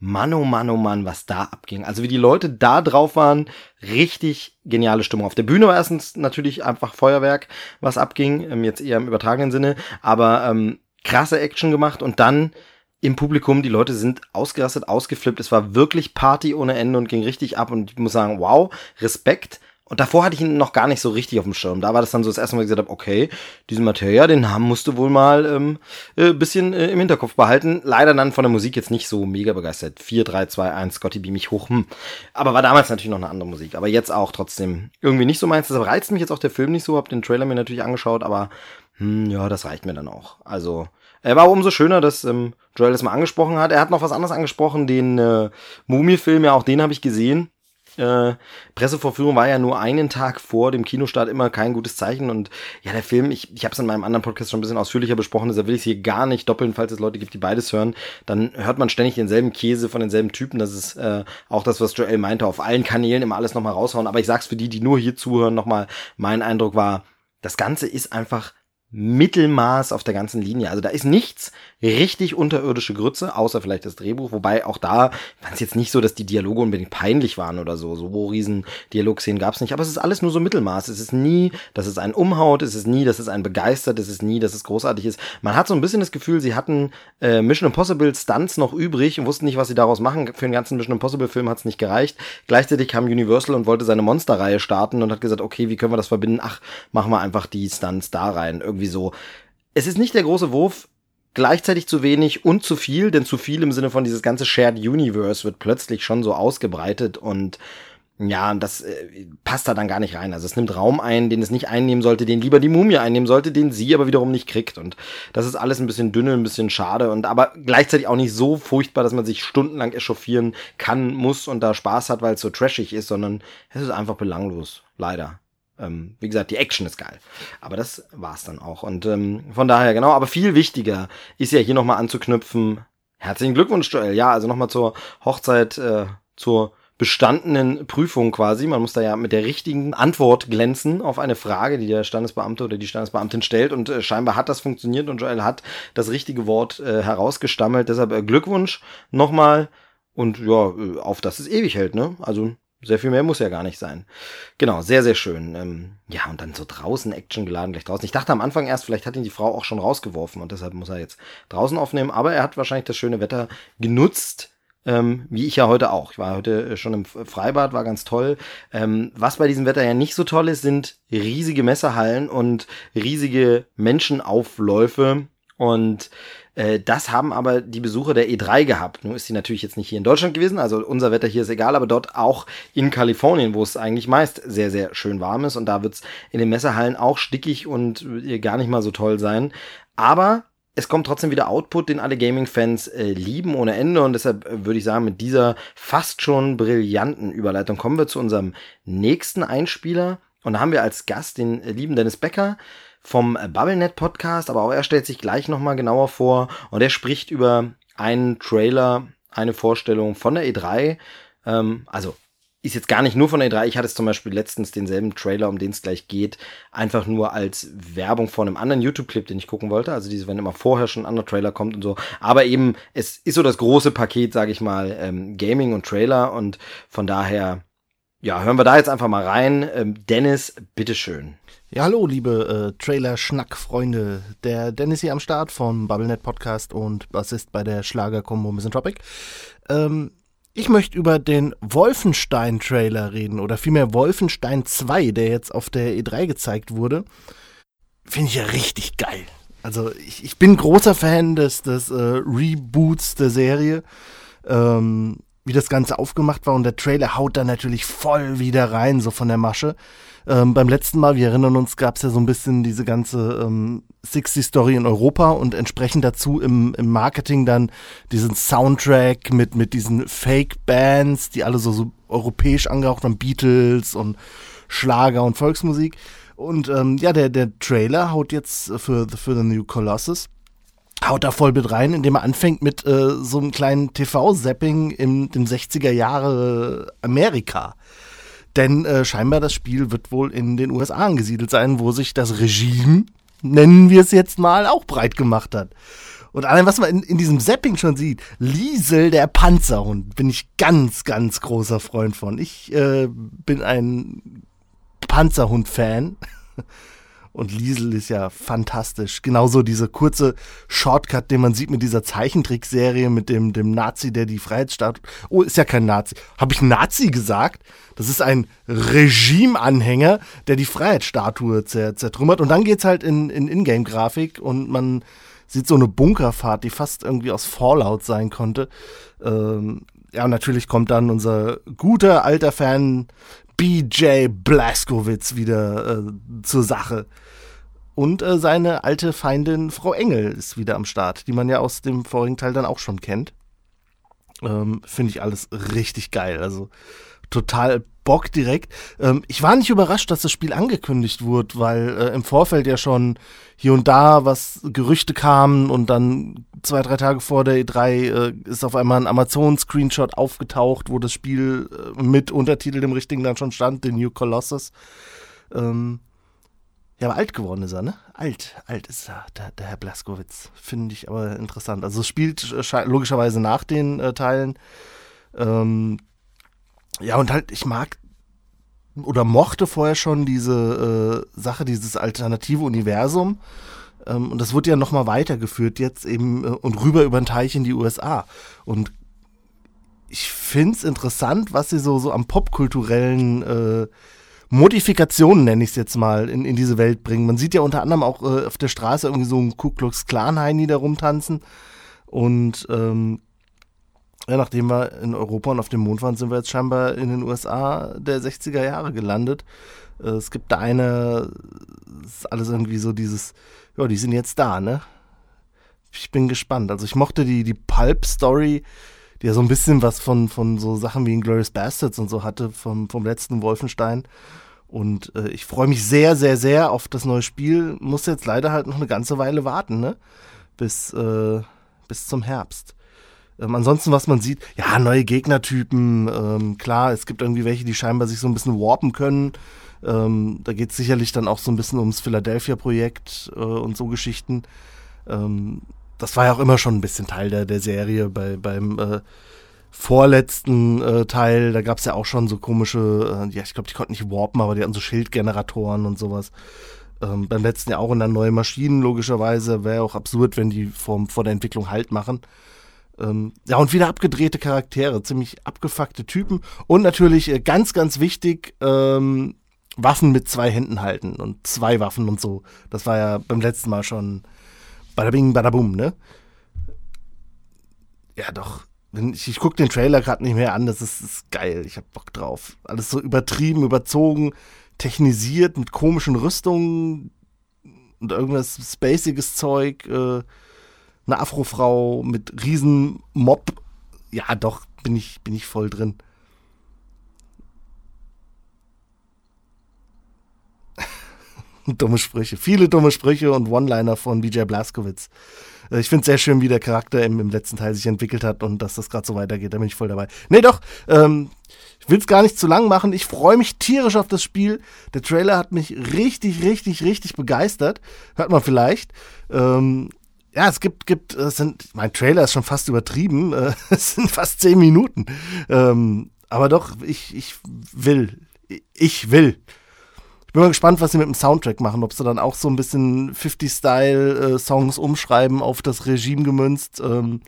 Mann, oh Mann, oh Mann, was da abging. Also wie die Leute da drauf waren, richtig geniale Stimmung. Auf der Bühne war erstens natürlich einfach Feuerwerk, was abging, ähm, jetzt eher im übertragenen Sinne, aber ähm, krasse Action gemacht und dann im Publikum, die Leute sind ausgerastet, ausgeflippt. Es war wirklich Party ohne Ende und ging richtig ab und ich muss sagen, wow, Respekt und davor hatte ich ihn noch gar nicht so richtig auf dem Schirm. Da war das dann so das erste Mal, ich gesagt habe, okay, diesen Materia, den Namen musst du wohl mal ähm, äh, bisschen äh, im Hinterkopf behalten. Leider dann von der Musik jetzt nicht so mega begeistert. 4, 3, 2, 1, Scotty beam mich hoch. Hm. Aber war damals natürlich noch eine andere Musik. Aber jetzt auch trotzdem irgendwie nicht so meins. Deshalb reizt mich jetzt auch der Film nicht so. Hab den Trailer mir natürlich angeschaut, aber hm, ja, das reicht mir dann auch. Also er war umso schöner, dass ähm, Joel das mal angesprochen hat. Er hat noch was anderes angesprochen, den äh, Mumie-Film, ja, auch den habe ich gesehen äh, Pressevorführung war ja nur einen Tag vor dem Kinostart immer kein gutes Zeichen. Und ja, der Film, ich, ich habe es in meinem anderen Podcast schon ein bisschen ausführlicher besprochen, deshalb will ich es hier gar nicht doppeln, falls es Leute gibt, die beides hören, dann hört man ständig denselben Käse von denselben Typen, das ist äh, auch das, was Joel meinte, auf allen Kanälen immer alles nochmal raushauen, aber ich sag's für die, die nur hier zuhören, nochmal, mein Eindruck war, das Ganze ist einfach Mittelmaß auf der ganzen Linie. Also da ist nichts richtig unterirdische Grütze, außer vielleicht das Drehbuch. Wobei auch da fand es jetzt nicht so, dass die Dialoge unbedingt peinlich waren oder so. So riesen Dialogszenen gab es nicht. Aber es ist alles nur so Mittelmaß. Es ist nie, dass es einen umhaut. Es ist nie, dass es einen begeistert. Es ist nie, dass es großartig ist. Man hat so ein bisschen das Gefühl, sie hatten äh, Mission Impossible Stunts noch übrig und wussten nicht, was sie daraus machen. Für den ganzen Mission Impossible Film hat es nicht gereicht. Gleichzeitig kam Universal und wollte seine Monsterreihe starten und hat gesagt, okay, wie können wir das verbinden? Ach, machen wir einfach die Stunts da rein. Irgendwie irgendwie so. Es ist nicht der große Wurf, gleichzeitig zu wenig und zu viel, denn zu viel im Sinne von dieses ganze Shared Universe wird plötzlich schon so ausgebreitet und ja, das äh, passt da dann gar nicht rein. Also es nimmt Raum ein, den es nicht einnehmen sollte, den lieber die Mumie einnehmen sollte, den sie aber wiederum nicht kriegt. Und das ist alles ein bisschen dünne, ein bisschen schade und aber gleichzeitig auch nicht so furchtbar, dass man sich stundenlang echauffieren kann, muss und da Spaß hat, weil es so trashig ist, sondern es ist einfach belanglos. Leider. Ähm, wie gesagt, die Action ist geil. Aber das war's dann auch. Und ähm, von daher, genau, aber viel wichtiger ist ja hier nochmal anzuknüpfen. Herzlichen Glückwunsch, Joel. Ja, also nochmal zur Hochzeit, äh, zur bestandenen Prüfung quasi. Man muss da ja mit der richtigen Antwort glänzen auf eine Frage, die der Standesbeamte oder die Standesbeamtin stellt. Und äh, scheinbar hat das funktioniert und Joel hat das richtige Wort äh, herausgestammelt. Deshalb äh, Glückwunsch nochmal. Und ja, äh, auf dass es ewig hält, ne? Also sehr viel mehr muss ja gar nicht sein. Genau, sehr, sehr schön. Ähm, ja, und dann so draußen Action geladen, gleich draußen. Ich dachte am Anfang erst, vielleicht hat ihn die Frau auch schon rausgeworfen und deshalb muss er jetzt draußen aufnehmen. Aber er hat wahrscheinlich das schöne Wetter genutzt, ähm, wie ich ja heute auch. Ich war heute schon im Freibad, war ganz toll. Ähm, was bei diesem Wetter ja nicht so toll ist, sind riesige Messerhallen und riesige Menschenaufläufe. Und äh, das haben aber die Besucher der E3 gehabt. Nun ist sie natürlich jetzt nicht hier in Deutschland gewesen, also unser Wetter hier ist egal, aber dort auch in Kalifornien, wo es eigentlich meist sehr, sehr schön warm ist. Und da wird es in den Messerhallen auch stickig und äh, gar nicht mal so toll sein. Aber es kommt trotzdem wieder Output, den alle Gaming-Fans äh, lieben ohne Ende. Und deshalb äh, würde ich sagen, mit dieser fast schon brillanten Überleitung kommen wir zu unserem nächsten Einspieler. Und da haben wir als Gast den äh, lieben Dennis Becker vom BubbleNet Podcast, aber auch er stellt sich gleich nochmal genauer vor und er spricht über einen Trailer, eine Vorstellung von der E3. Ähm, also ist jetzt gar nicht nur von der E3. Ich hatte es zum Beispiel letztens denselben Trailer, um den es gleich geht, einfach nur als Werbung von einem anderen YouTube-Clip, den ich gucken wollte. Also diese, wenn immer vorher schon ein anderer Trailer kommt und so. Aber eben, es ist so das große Paket, sage ich mal, ähm, Gaming und Trailer und von daher, ja, hören wir da jetzt einfach mal rein. Ähm, Dennis, bitteschön. Ja, hallo, liebe äh, Trailer-Schnack-Freunde. Der Dennis hier am Start vom BubbleNet Podcast und Bassist bei der Schlager-Combo Misanthropic. Ähm, ich möchte über den Wolfenstein-Trailer reden oder vielmehr Wolfenstein 2, der jetzt auf der E3 gezeigt wurde. Finde ich ja richtig geil. Also ich, ich bin großer Fan des, des äh, Reboots der Serie. Ähm, wie das Ganze aufgemacht war und der Trailer haut da natürlich voll wieder rein, so von der Masche. Ähm, beim letzten Mal, wir erinnern uns, gab es ja so ein bisschen diese ganze ähm, 60-Story in Europa und entsprechend dazu im, im Marketing dann diesen Soundtrack mit, mit diesen Fake-Bands, die alle so, so europäisch angehaucht haben, Beatles und Schlager und Volksmusik. Und ähm, ja, der, der Trailer haut jetzt für, für The New Colossus haut da voll mit rein, indem er anfängt mit äh, so einem kleinen TV-Zapping in den 60er Jahre Amerika. Denn äh, scheinbar das Spiel wird wohl in den USA angesiedelt sein, wo sich das Regime, nennen wir es jetzt mal, auch breit gemacht hat. Und allein, was man in, in diesem Zapping schon sieht, Liesel, der Panzerhund, bin ich ganz, ganz großer Freund von. Ich äh, bin ein Panzerhund-Fan. Und Liesel ist ja fantastisch. Genauso dieser kurze Shortcut, den man sieht mit dieser Zeichentrickserie mit dem, dem Nazi, der die Freiheitsstatue. Oh, ist ja kein Nazi. Habe ich Nazi gesagt? Das ist ein Regimeanhänger, der die Freiheitsstatue zer zertrümmert. Und dann geht's halt in, in Ingame-Grafik und man sieht so eine Bunkerfahrt, die fast irgendwie aus Fallout sein konnte. Ähm, ja, natürlich kommt dann unser guter alter Fan BJ Blaskowitz wieder äh, zur Sache. Und äh, seine alte Feindin Frau Engel ist wieder am Start, die man ja aus dem vorigen Teil dann auch schon kennt. Ähm, Finde ich alles richtig geil. Also total Bock direkt. Ähm, ich war nicht überrascht, dass das Spiel angekündigt wurde, weil äh, im Vorfeld ja schon hier und da was Gerüchte kamen und dann zwei, drei Tage vor der E3 äh, ist auf einmal ein Amazon-Screenshot aufgetaucht, wo das Spiel äh, mit Untertitel dem richtigen dann schon stand, The New Colossus. Ähm, ja, aber alt geworden ist er, ne? Alt, alt ist er, der, der Herr Blaskowitz. Finde ich aber interessant. Also es spielt äh, logischerweise nach den äh, Teilen. Ähm, ja, und halt, ich mag oder mochte vorher schon diese äh, Sache, dieses alternative Universum. Ähm, und das wird ja nochmal weitergeführt jetzt eben äh, und rüber über den Teich in die USA. Und ich finde es interessant, was sie so, so am popkulturellen äh, Modifikationen, nenne ich es jetzt mal, in, in diese Welt bringen. Man sieht ja unter anderem auch äh, auf der Straße irgendwie so einen Ku Klux Klan Heini da rumtanzen. Und ähm, ja, nachdem wir in Europa und auf dem Mond waren, sind wir jetzt scheinbar in den USA der 60er Jahre gelandet. Äh, es gibt da eine, ist alles irgendwie so dieses, ja, die sind jetzt da, ne? Ich bin gespannt. Also ich mochte die, die Pulp-Story, die ja so ein bisschen was von, von so Sachen wie Inglourious Bastards und so hatte, vom, vom letzten Wolfenstein. Und äh, ich freue mich sehr, sehr, sehr auf das neue Spiel. Muss jetzt leider halt noch eine ganze Weile warten, ne? Bis, äh, bis zum Herbst. Ähm, ansonsten, was man sieht, ja, neue Gegnertypen. Ähm, klar, es gibt irgendwie welche, die scheinbar sich so ein bisschen warpen können. Ähm, da geht es sicherlich dann auch so ein bisschen ums Philadelphia-Projekt äh, und so Geschichten. Ähm, das war ja auch immer schon ein bisschen Teil der, der Serie bei, beim äh, vorletzten äh, Teil. Da gab es ja auch schon so komische, äh, ja, ich glaube, die konnten nicht warpen, aber die hatten so Schildgeneratoren und sowas. Ähm, beim letzten ja auch in dann neue Maschinen, logischerweise. Wäre auch absurd, wenn die vor, vor der Entwicklung Halt machen. Ähm, ja, und wieder abgedrehte Charaktere, ziemlich abgefuckte Typen. Und natürlich äh, ganz, ganz wichtig, ähm, Waffen mit zwei Händen halten und zwei Waffen und so. Das war ja beim letzten Mal schon badabing, badabum, ne? Ja, doch. Ich, ich gucke den Trailer gerade nicht mehr an, das ist, ist geil. Ich hab Bock drauf. Alles so übertrieben, überzogen, technisiert mit komischen Rüstungen und irgendwas spaciges Zeug. Äh, eine Afrofrau mit riesen Mob. Ja, doch, bin ich, bin ich voll drin. dumme Sprüche. Viele dumme Sprüche und One-Liner von BJ Blazkowicz. Äh, ich finde es sehr schön, wie der Charakter im, im, letzten Teil sich entwickelt hat und dass das gerade so weitergeht. Da bin ich voll dabei. Nee, doch. Ähm, ich will es gar nicht zu lang machen. Ich freue mich tierisch auf das Spiel. Der Trailer hat mich richtig, richtig, richtig begeistert. Hört man vielleicht. Ähm, ja, es gibt, gibt, es sind, mein Trailer ist schon fast übertrieben. Äh, es sind fast zehn Minuten. Ähm, aber doch, ich, ich will. Ich will. Ich bin mal gespannt, was sie mit dem Soundtrack machen. Ob sie dann auch so ein bisschen 50-Style-Songs äh, umschreiben, auf das Regime gemünzt. Ähm,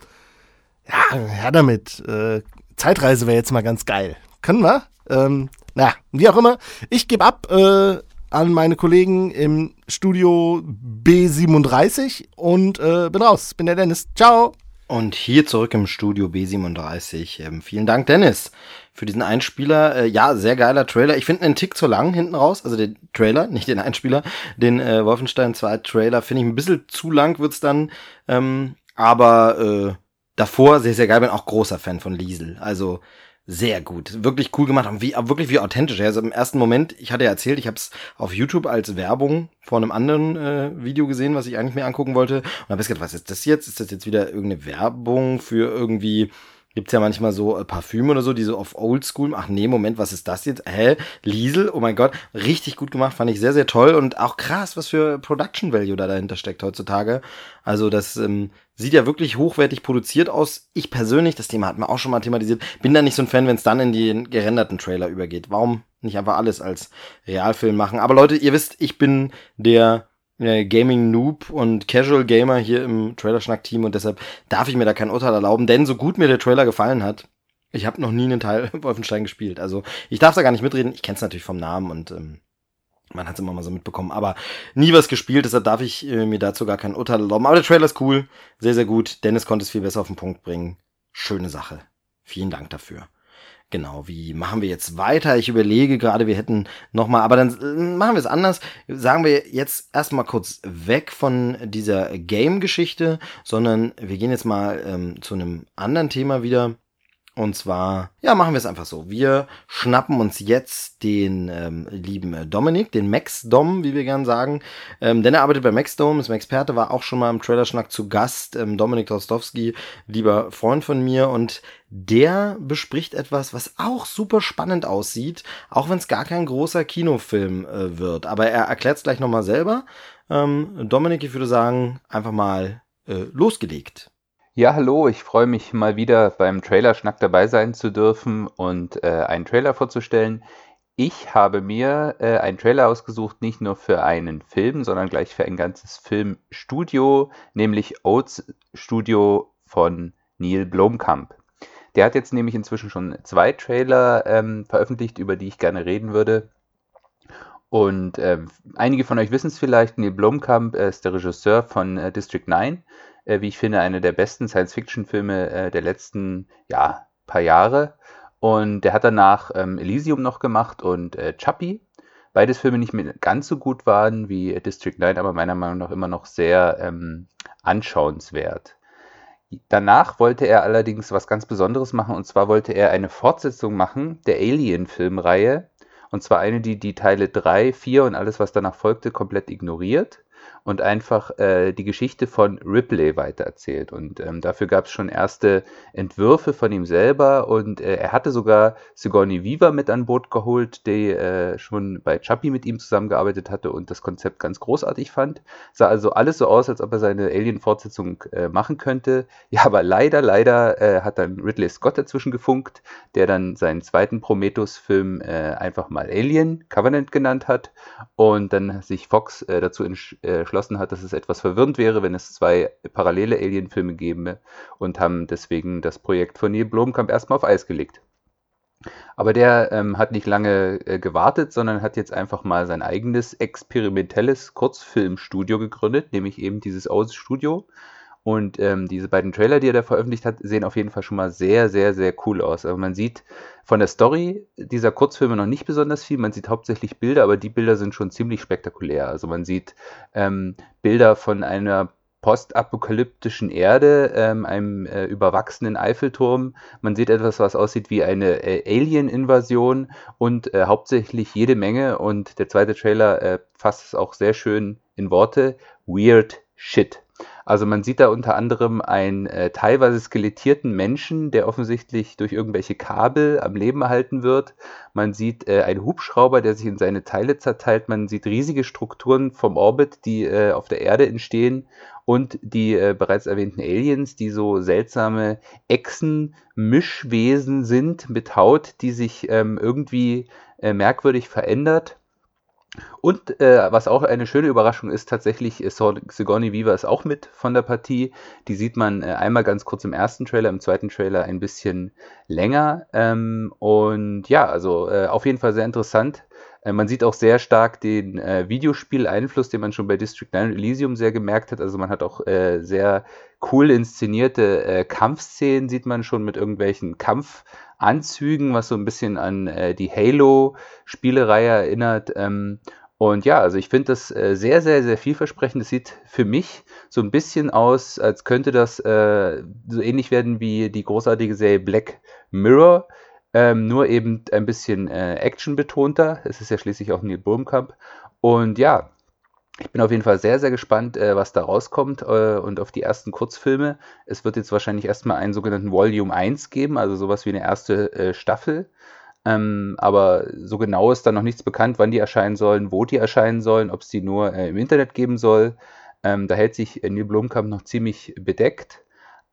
ja, her damit. Äh, Zeitreise wäre jetzt mal ganz geil. Können wir? Ähm, na, wie auch immer. Ich gebe ab äh, an meine Kollegen im Studio B37 und äh, bin raus. Bin der Dennis. Ciao. Und hier zurück im Studio B37. Ähm, vielen Dank, Dennis für diesen Einspieler. Äh, ja, sehr geiler Trailer. Ich finde einen Tick zu lang hinten raus. Also den Trailer, nicht den Einspieler. Den äh, Wolfenstein 2 Trailer finde ich ein bisschen zu lang wird's dann. Ähm, aber äh, davor sehr, sehr geil. Bin auch großer Fan von Liesel. Also sehr gut, wirklich cool gemacht und wie wirklich wie authentisch. Also im ersten Moment, ich hatte ja erzählt, ich habe es auf YouTube als Werbung vor einem anderen äh, Video gesehen, was ich eigentlich mir angucken wollte. Und habe gedacht, was ist das jetzt? Ist das jetzt wieder irgendeine Werbung für irgendwie Gibt's ja manchmal so äh, Parfüme oder so, die so auf Oldschool, ach nee, Moment, was ist das jetzt? Hä? Liesel, oh mein Gott, richtig gut gemacht, fand ich sehr, sehr toll und auch krass, was für Production Value da dahinter steckt heutzutage. Also das ähm, sieht ja wirklich hochwertig produziert aus. Ich persönlich, das Thema hatten wir auch schon mal thematisiert, bin da nicht so ein Fan, wenn es dann in den gerenderten Trailer übergeht. Warum nicht einfach alles als Realfilm machen? Aber Leute, ihr wisst, ich bin der äh, Gaming Noob und Casual Gamer hier im Trailerschnack-Team und deshalb darf ich mir da kein Urteil erlauben, denn so gut mir der Trailer gefallen hat, ich habe noch nie einen Teil Wolfenstein gespielt. Also ich darf da gar nicht mitreden. Ich kenne es natürlich vom Namen und ähm, man hat es immer mal so mitbekommen, aber nie was gespielt, deshalb darf ich äh, mir dazu gar kein Urteil erlauben. Aber der Trailer ist cool, sehr, sehr gut. Dennis konnte es viel besser auf den Punkt bringen. Schöne Sache. Vielen Dank dafür. Genau, wie machen wir jetzt weiter? Ich überlege gerade, wir hätten noch mal, aber dann äh, machen wir es anders. Sagen wir jetzt erstmal kurz weg von dieser Game-Geschichte, sondern wir gehen jetzt mal ähm, zu einem anderen Thema wieder. Und zwar, ja, machen wir es einfach so. Wir schnappen uns jetzt den ähm, lieben äh, Dominik, den Max Dom, wie wir gern sagen. Ähm, denn er arbeitet bei Max Dom, ist Experte, war auch schon mal im Trailerschnack zu Gast. Ähm, Dominik Rostowski, lieber Freund von mir. Und der bespricht etwas, was auch super spannend aussieht, auch wenn es gar kein großer Kinofilm äh, wird. Aber er erklärt es gleich nochmal selber. Ähm, Dominik, ich würde sagen, einfach mal äh, losgelegt. Ja, hallo, ich freue mich mal wieder beim Trailer-Schnack dabei sein zu dürfen und äh, einen Trailer vorzustellen. Ich habe mir äh, einen Trailer ausgesucht, nicht nur für einen Film, sondern gleich für ein ganzes Filmstudio, nämlich Oats Studio von Neil Blomkamp. Der hat jetzt nämlich inzwischen schon zwei Trailer ähm, veröffentlicht, über die ich gerne reden würde. Und ähm, einige von euch wissen es vielleicht, Neil Blomkamp äh, ist der Regisseur von äh, District 9 äh, wie ich finde, einer der besten Science-Fiction-Filme äh, der letzten ja, paar Jahre. Und der hat danach ähm, Elysium noch gemacht und äh, Chappie. Beides Filme nicht mehr ganz so gut waren wie District 9, aber meiner Meinung nach immer noch sehr ähm, anschauenswert. Danach wollte er allerdings was ganz Besonderes machen und zwar wollte er eine Fortsetzung machen der Alien-Filmreihe Und zwar eine, die die Teile 3, 4 und alles, was danach folgte, komplett ignoriert und einfach äh, die Geschichte von Ripley weitererzählt. Und ähm, dafür gab es schon erste Entwürfe von ihm selber und äh, er hatte sogar Sigourney Weaver mit an Bord geholt, die äh, schon bei Chappie mit ihm zusammengearbeitet hatte und das Konzept ganz großartig fand. Sah also alles so aus, als ob er seine Alien-Fortsetzung äh, machen könnte. Ja, aber leider, leider äh, hat dann Ridley Scott dazwischen gefunkt, der dann seinen zweiten Prometheus-Film äh, einfach mal Alien Covenant genannt hat und dann sich Fox dazu entsch entschlossen hat, dass es etwas verwirrend wäre, wenn es zwei parallele Alien-Filme gäbe und haben deswegen das Projekt von Neil Blomkamp erstmal auf Eis gelegt. Aber der ähm, hat nicht lange äh, gewartet, sondern hat jetzt einfach mal sein eigenes experimentelles Kurzfilmstudio gegründet, nämlich eben dieses Oz Studio. Und ähm, diese beiden Trailer, die er da veröffentlicht hat, sehen auf jeden Fall schon mal sehr, sehr, sehr cool aus. Also man sieht von der Story dieser Kurzfilme noch nicht besonders viel. Man sieht hauptsächlich Bilder, aber die Bilder sind schon ziemlich spektakulär. Also man sieht ähm, Bilder von einer postapokalyptischen Erde, ähm, einem äh, überwachsenen Eiffelturm. Man sieht etwas, was aussieht wie eine äh, Alien-Invasion und äh, hauptsächlich jede Menge. Und der zweite Trailer äh, fasst es auch sehr schön in Worte. Weird Shit. Also man sieht da unter anderem einen äh, teilweise skelettierten Menschen, der offensichtlich durch irgendwelche Kabel am Leben erhalten wird. Man sieht äh, einen Hubschrauber, der sich in seine Teile zerteilt. Man sieht riesige Strukturen vom Orbit, die äh, auf der Erde entstehen. Und die äh, bereits erwähnten Aliens, die so seltsame Echsen-Mischwesen sind mit Haut, die sich ähm, irgendwie äh, merkwürdig verändert. Und äh, was auch eine schöne Überraschung ist, tatsächlich ist Sigourney Weaver ist auch mit von der Partie. Die sieht man äh, einmal ganz kurz im ersten Trailer, im zweiten Trailer ein bisschen länger. Ähm, und ja, also äh, auf jeden Fall sehr interessant. Äh, man sieht auch sehr stark den äh, Videospiel-Einfluss, den man schon bei District 9 und Elysium sehr gemerkt hat. Also man hat auch äh, sehr cool inszenierte äh, Kampfszenen, sieht man schon mit irgendwelchen Kampfanzügen, was so ein bisschen an äh, die Halo-Spielereihe erinnert. Ähm, und ja, also ich finde das äh, sehr, sehr, sehr vielversprechend. Es sieht für mich so ein bisschen aus, als könnte das äh, so ähnlich werden wie die großartige Serie Black Mirror, ähm, nur eben ein bisschen äh, actionbetonter. Es ist ja schließlich auch Neil Blomkamp. Und ja, ich bin auf jeden Fall sehr, sehr gespannt, äh, was da rauskommt äh, und auf die ersten Kurzfilme. Es wird jetzt wahrscheinlich erstmal einen sogenannten Volume 1 geben, also sowas wie eine erste äh, Staffel. Ähm, aber so genau ist da noch nichts bekannt, wann die erscheinen sollen, wo die erscheinen sollen, ob es die nur äh, im Internet geben soll. Ähm, da hält sich Neil Blomkamp noch ziemlich bedeckt.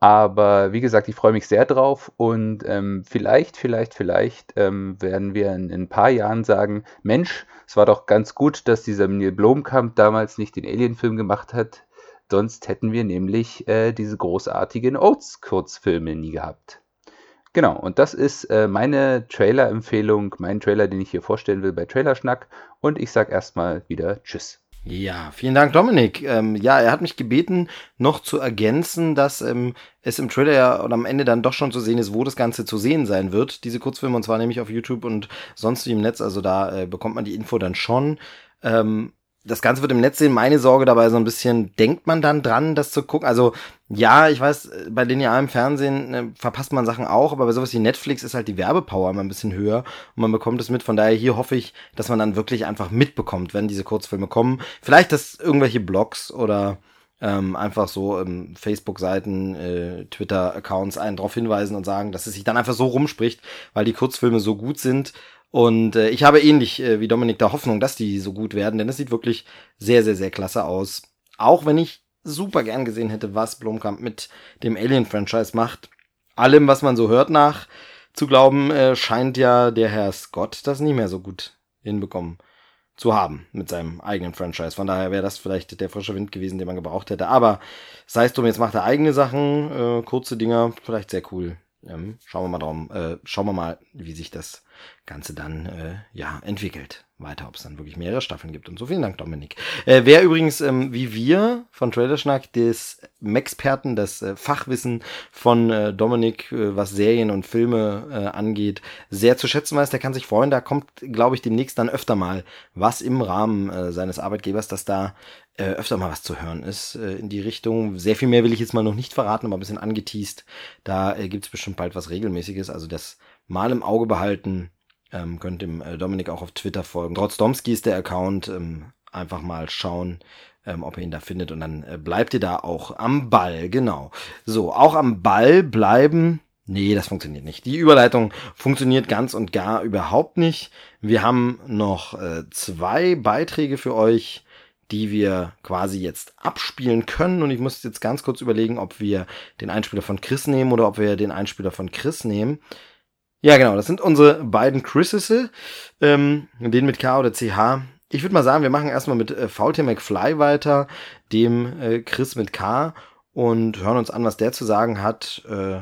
Aber wie gesagt, ich freue mich sehr drauf und ähm, vielleicht, vielleicht, vielleicht ähm, werden wir in, in, ein paar Jahren sagen, Mensch, es war doch ganz gut, dass dieser Neil Blomkamp damals nicht den Alien-Film gemacht hat. Sonst hätten wir nämlich äh, diese großartigen Oates-Kurzfilme nie gehabt. Genau, und das ist äh, meine Trailer-Empfehlung, mein Trailer, den ich hier vorstellen will bei Trailerschnack. Und ich sage erstmal wieder Tschüss. Ja, vielen Dank, Dominik. Ähm, ja, er hat mich gebeten, noch zu ergänzen, dass ähm, es im Trailer ja und am Ende dann doch schon zu sehen ist, wo das Ganze zu sehen sein wird, diese Kurzfilme, und zwar nämlich auf YouTube und sonst wie im Netz. Also da äh, bekommt man die Info dann schon. Ähm, das Ganze wird im Netz sehen. Meine Sorge dabei so ein bisschen, denkt man dann dran, das zu gucken? Also, ja, ich weiß, bei linearem Fernsehen äh, verpasst man Sachen auch, aber bei sowas wie Netflix ist halt die Werbepower immer ein bisschen höher und man bekommt es mit. Von daher hier hoffe ich, dass man dann wirklich einfach mitbekommt, wenn diese Kurzfilme kommen. Vielleicht, dass irgendwelche Blogs oder ähm, einfach so ähm, Facebook-Seiten, äh, Twitter-Accounts einen darauf hinweisen und sagen, dass es sich dann einfach so rumspricht, weil die Kurzfilme so gut sind und äh, ich habe ähnlich äh, wie Dominik da Hoffnung, dass die so gut werden, denn es sieht wirklich sehr, sehr, sehr klasse aus. Auch wenn ich super gern gesehen hätte, was Blomkamp mit dem Alien-Franchise macht. Allem, was man so hört nach zu glauben, äh, scheint ja der Herr Scott das nicht mehr so gut hinbekommen zu haben mit seinem eigenen Franchise. Von daher wäre das vielleicht der frische Wind gewesen, den man gebraucht hätte. Aber sei es drum, jetzt macht er eigene Sachen, äh, kurze Dinger, vielleicht sehr cool. Ähm, schauen wir mal drum, äh, schauen wir mal, wie sich das Ganze dann äh, ja entwickelt weiter, ob es dann wirklich mehrere Staffeln gibt und so. Vielen Dank, Dominik. Äh, wer übrigens ähm, wie wir von Trailerschnack des Experten, das äh, Fachwissen von äh, Dominik, äh, was Serien und Filme äh, angeht, sehr zu schätzen weiß, der kann sich freuen. Da kommt, glaube ich, demnächst dann öfter mal was im Rahmen äh, seines Arbeitgebers, dass da öfter mal was zu hören ist äh, in die Richtung. Sehr viel mehr will ich jetzt mal noch nicht verraten, aber ein bisschen angeteased. Da äh, gibt es bestimmt bald was Regelmäßiges. Also das mal im Auge behalten Ähm, könnt dem äh, Dominik auch auf Twitter folgen. Trotzdemski ist der Account. Ähm, einfach mal schauen, ähm, ob ihr ihn da findet und dann äh, bleibt ihr da auch am Ball, genau. So, auch am Ball bleiben. Nee, das funktioniert nicht. Die Überleitung funktioniert ganz und gar überhaupt nicht. Wir haben noch äh, zwei Beiträge für euch, die wir quasi jetzt abspielen können. Und ich muss jetzt ganz kurz überlegen, ob wir den Einspieler von Chris nehmen oder ob wir den Einspieler von Chris nehmen. Ja, genau, das sind unsere beiden Chrisese, ähm, den mit K oder CH. Ich würde mal sagen, wir machen erstmal mit äh, VT McFly weiter, dem äh, Chris mit K und hören uns an, was der zu sagen hat. Äh,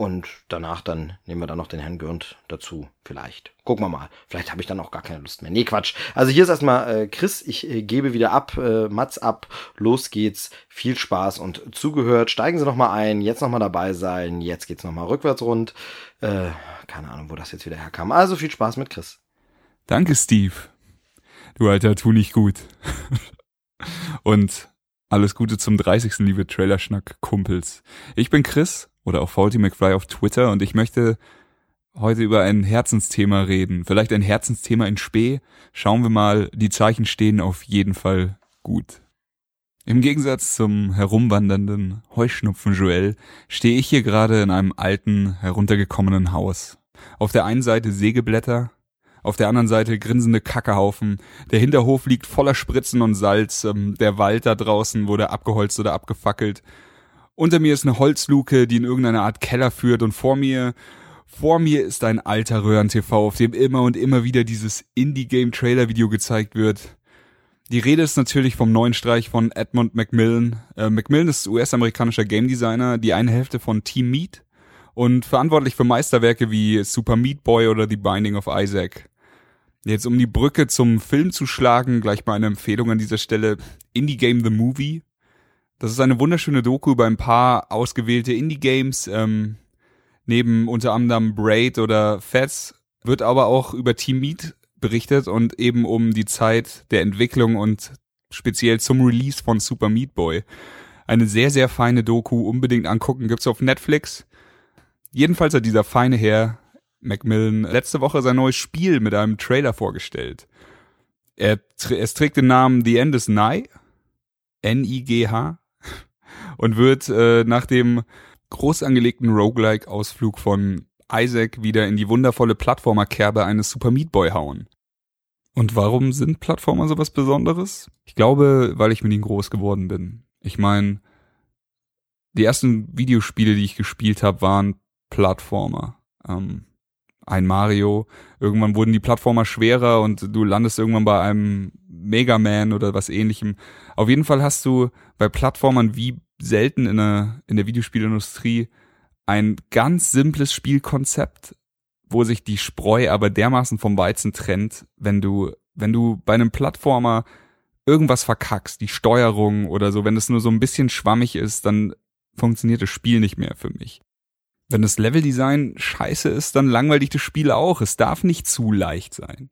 und danach dann nehmen wir dann noch den Herrn Gürnt dazu. Vielleicht. Gucken wir mal. Vielleicht habe ich dann auch gar keine Lust mehr. Nee, Quatsch. Also hier ist erstmal äh, Chris. Ich äh, gebe wieder ab. Äh, Mats ab. Los geht's. Viel Spaß und zugehört. Steigen Sie nochmal ein. Jetzt nochmal dabei sein. Jetzt geht's nochmal rückwärts rund. Äh, keine Ahnung, wo das jetzt wieder herkam. Also viel Spaß mit Chris. Danke, Steve. Du alter, tu nicht gut. Und alles Gute zum 30. liebe Trailerschnack-Kumpels. Ich bin Chris oder auch Faulty McFly auf Twitter und ich möchte heute über ein Herzensthema reden. Vielleicht ein Herzensthema in Spee. Schauen wir mal, die Zeichen stehen auf jeden Fall gut. Im Gegensatz zum herumwandernden Heuschnupfen Joel stehe ich hier gerade in einem alten, heruntergekommenen Haus. Auf der einen Seite Sägeblätter, auf der anderen Seite grinsende Kackehaufen. Der Hinterhof liegt voller Spritzen und Salz. Ähm, der Wald da draußen wurde abgeholzt oder abgefackelt. Unter mir ist eine Holzluke, die in irgendeine Art Keller führt und vor mir, vor mir ist ein alter Röhren-TV, auf dem immer und immer wieder dieses Indie-Game-Trailer-Video gezeigt wird. Die Rede ist natürlich vom neuen Streich von Edmund Macmillan. Äh, Macmillan ist US-amerikanischer Game Designer, die eine Hälfte von Team Meat und verantwortlich für Meisterwerke wie Super Meat Boy oder The Binding of Isaac. Jetzt um die Brücke zum Film zu schlagen, gleich mal eine Empfehlung an dieser Stelle. Indie Game The Movie. Das ist eine wunderschöne Doku über ein paar ausgewählte Indie-Games. Ähm, neben unter anderem Braid oder Fats wird aber auch über Team Meat berichtet und eben um die Zeit der Entwicklung und speziell zum Release von Super Meat Boy. Eine sehr, sehr feine Doku, unbedingt angucken, gibt's auf Netflix. Jedenfalls hat dieser feine Herr Macmillan letzte Woche sein neues Spiel mit einem Trailer vorgestellt. Er, es trägt den Namen The End is Nigh, N-I-G-H, und wird äh, nach dem groß angelegten Roguelike-Ausflug von Isaac wieder in die wundervolle Plattformerkerbe eines Super Meat Boy hauen. Und warum sind Plattformer sowas Besonderes? Ich glaube, weil ich mit ihnen groß geworden bin. Ich meine, die ersten Videospiele, die ich gespielt habe, waren Plattformer. Ähm, ein Mario. Irgendwann wurden die Plattformer schwerer und du landest irgendwann bei einem Mega Man oder was ähnlichem. Auf jeden Fall hast du bei Plattformern wie selten in der, in der Videospielindustrie ein ganz simples Spielkonzept, wo sich die Spreu aber dermaßen vom Weizen trennt, wenn du, wenn du bei einem Plattformer irgendwas verkackst, die Steuerung oder so, wenn es nur so ein bisschen schwammig ist, dann funktioniert das Spiel nicht mehr für mich. Wenn das Leveldesign scheiße ist, dann langweilig das Spiel auch. Es darf nicht zu leicht sein.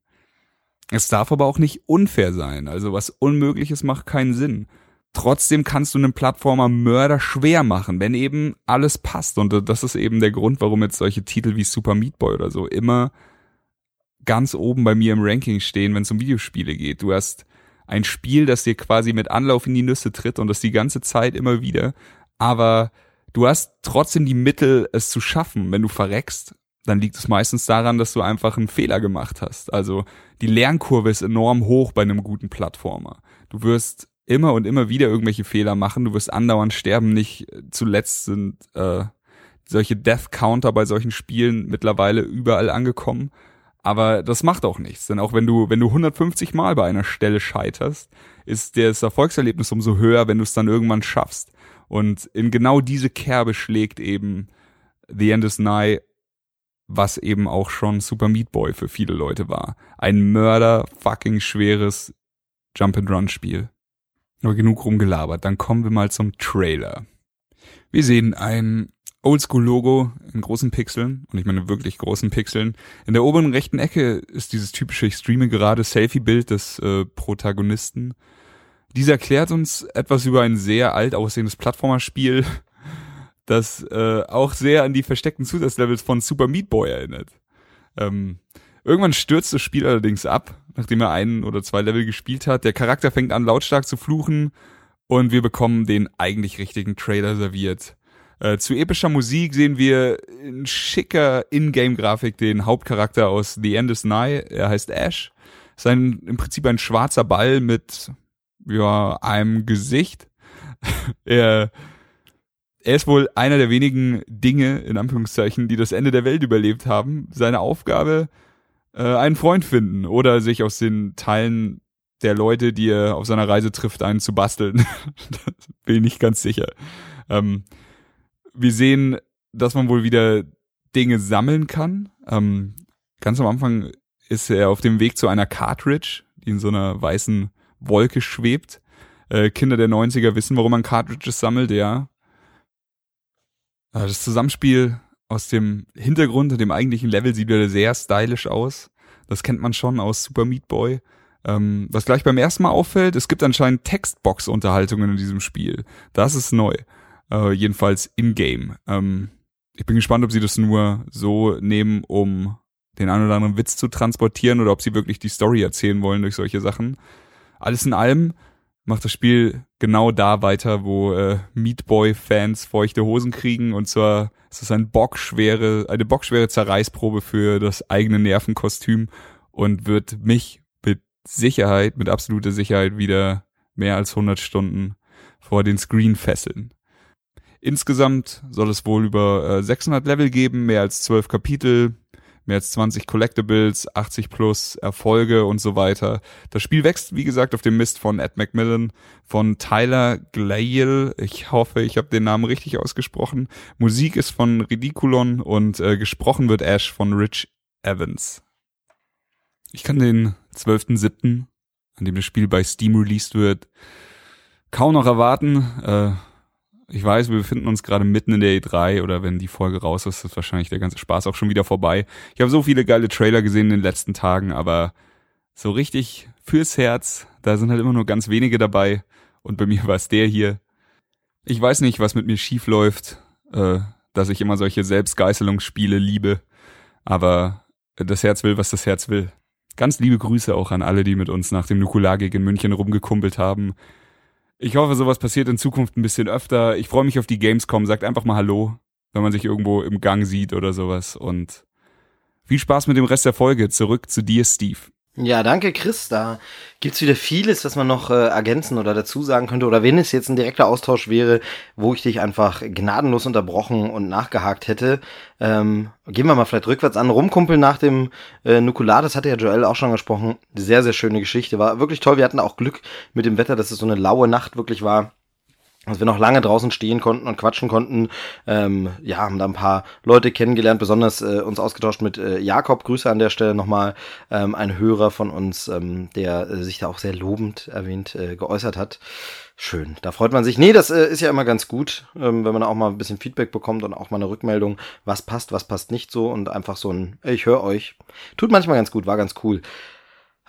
Es darf aber auch nicht unfair sein. Also was Unmögliches macht keinen Sinn. Trotzdem kannst du einen Plattformer Mörder schwer machen, wenn eben alles passt. Und das ist eben der Grund, warum jetzt solche Titel wie Super Meat Boy oder so immer ganz oben bei mir im Ranking stehen, wenn es um Videospiele geht. Du hast ein Spiel, das dir quasi mit Anlauf in die Nüsse tritt und das die ganze Zeit immer wieder. Aber du hast trotzdem die Mittel, es zu schaffen. Wenn du verreckst, dann liegt es meistens daran, dass du einfach einen Fehler gemacht hast. Also die Lernkurve ist enorm hoch bei einem guten Plattformer. Du wirst immer und immer wieder irgendwelche Fehler machen, du wirst andauernd sterben. Nicht zuletzt sind äh, solche Death Counter bei solchen Spielen mittlerweile überall angekommen. Aber das macht auch nichts, denn auch wenn du, wenn du 150 Mal bei einer Stelle scheiterst, ist das Erfolgserlebnis umso höher, wenn du es dann irgendwann schaffst. Und in genau diese Kerbe schlägt eben The End is Nigh, was eben auch schon Super Meat Boy für viele Leute war. Ein Mörder fucking schweres Jump-and-Run-Spiel. Aber genug rumgelabert, dann kommen wir mal zum Trailer. Wir sehen ein Oldschool-Logo in großen Pixeln, und ich meine wirklich großen Pixeln. In der oberen rechten Ecke ist dieses typische Ich streame gerade Selfie-Bild des äh, Protagonisten dieser erklärt uns etwas über ein sehr alt aussehendes Plattformerspiel, das äh, auch sehr an die versteckten Zusatzlevels von Super Meat Boy erinnert. Ähm, Irgendwann stürzt das Spiel allerdings ab, nachdem er ein oder zwei Level gespielt hat. Der Charakter fängt an lautstark zu fluchen und wir bekommen den eigentlich richtigen Trailer serviert. Äh, zu epischer Musik sehen wir in schicker Ingame-Grafik den Hauptcharakter aus The End is Nigh. Er heißt Ash. Sein im Prinzip ein schwarzer Ball mit ja einem Gesicht. er er ist wohl einer der wenigen Dinge, in Anführungszeichen, die das Ende der Welt überlebt haben. Seine Aufgabe, äh, einen Freund finden oder sich aus den Teilen der Leute, die er auf seiner Reise trifft, einen zu basteln. bin ich ganz sicher. Ähm, wir sehen, dass man wohl wieder Dinge sammeln kann. Ähm, ganz am Anfang ist er auf dem Weg zu einer Cartridge, die in so einer weißen Wolke schwebt. Äh, Kinder der 90er wissen, warum man Cartridges sammelt, ja. Äh, das Zusammenspiel aus dem Hintergrund und dem eigentlichen Level sieht wieder sehr stylisch aus. Das kennt man schon aus Super Meat Boy. Ähm, was gleich beim ersten Mal auffällt, es gibt anscheinend Textbox-Unterhaltungen in diesem Spiel. Das ist neu. Äh, jedenfalls in-game. Ähm, ich bin gespannt, ob sie das nur so nehmen, um den einen oder anderen Witz zu transportieren oder ob sie wirklich die Story erzählen wollen durch solche Sachen. Alles in allem macht das Spiel genau da weiter, wo äh, Meat Boy-Fans feuchte Hosen kriegen. Und zwar ist es ein bockschwere, eine bockschwere Zerreißprobe für das eigene Nervenkostüm und wird mich mit Sicherheit, mit absoluter Sicherheit wieder mehr als 100 Stunden vor den Screen fesseln. Insgesamt soll es wohl über äh, 600 Level geben, mehr als 12 Kapitel, mehr als 20 Collectibles, 80 plus Erfolge und so weiter. Das Spiel wächst, wie gesagt, auf dem Mist von Ed McMillan, von Tyler Glale. Ich hoffe, ich habe den Namen richtig ausgesprochen. Musik ist von Ridiculon und äh, gesprochen wird Ash von Rich Evans. Ich kann den 12.07., an dem das Spiel bei Steam released wird, kaum noch erwarten. Äh, ich weiß, wir befinden uns gerade mitten in der E3 oder wenn die Folge raus ist, ist wahrscheinlich der ganze Spaß auch schon wieder vorbei. Ich habe so viele geile Trailer gesehen in den letzten Tagen, aber so richtig fürs Herz, da sind halt immer nur ganz wenige dabei und bei mir war es der hier. Ich weiß nicht, was mit mir schief läuft, äh, dass ich immer solche Selbstgeißelungsspiele liebe, aber das Herz will, was das Herz will. Ganz liebe Grüße auch an alle, die mit uns nach dem Nukulargig in München rumgekumpelt haben. Ich hoffe, sowas passiert in Zukunft ein bisschen öfter. Ich freue mich auf die Gamescom. Sagt einfach mal Hallo, wenn man sich irgendwo im Gang sieht oder sowas. Und viel Spaß mit dem Rest der Folge. Zurück zu dir, Steve. Ja, danke, Chris. Da gibt's wieder vieles, was man noch äh, ergänzen oder dazu sagen könnte. Oder wenn es jetzt ein direkter Austausch wäre, wo ich dich einfach gnadenlos unterbrochen und nachgehakt hätte. Ähm, gehen wir mal vielleicht rückwärts an. Rumkumpeln nach dem äh, Nukular, das hatte ja Joel auch schon gesprochen. Sehr, sehr schöne Geschichte. War wirklich toll. Wir hatten auch Glück mit dem Wetter, dass es so eine laue Nacht wirklich war dass wir noch lange draußen stehen konnten und quatschen konnten. Ähm, ja, haben da ein paar Leute kennengelernt, besonders äh, uns ausgetauscht mit äh, Jakob. Grüße an der Stelle nochmal. Ähm, ein Hörer von uns, ähm, der äh, sich da auch sehr lobend erwähnt äh, geäußert hat. Schön, da freut man sich. Nee, das äh, ist ja immer ganz gut, ähm, wenn man auch mal ein bisschen Feedback bekommt und auch mal eine Rückmeldung, was passt, was passt nicht so und einfach so ein, ich höre euch. Tut manchmal ganz gut, war ganz cool.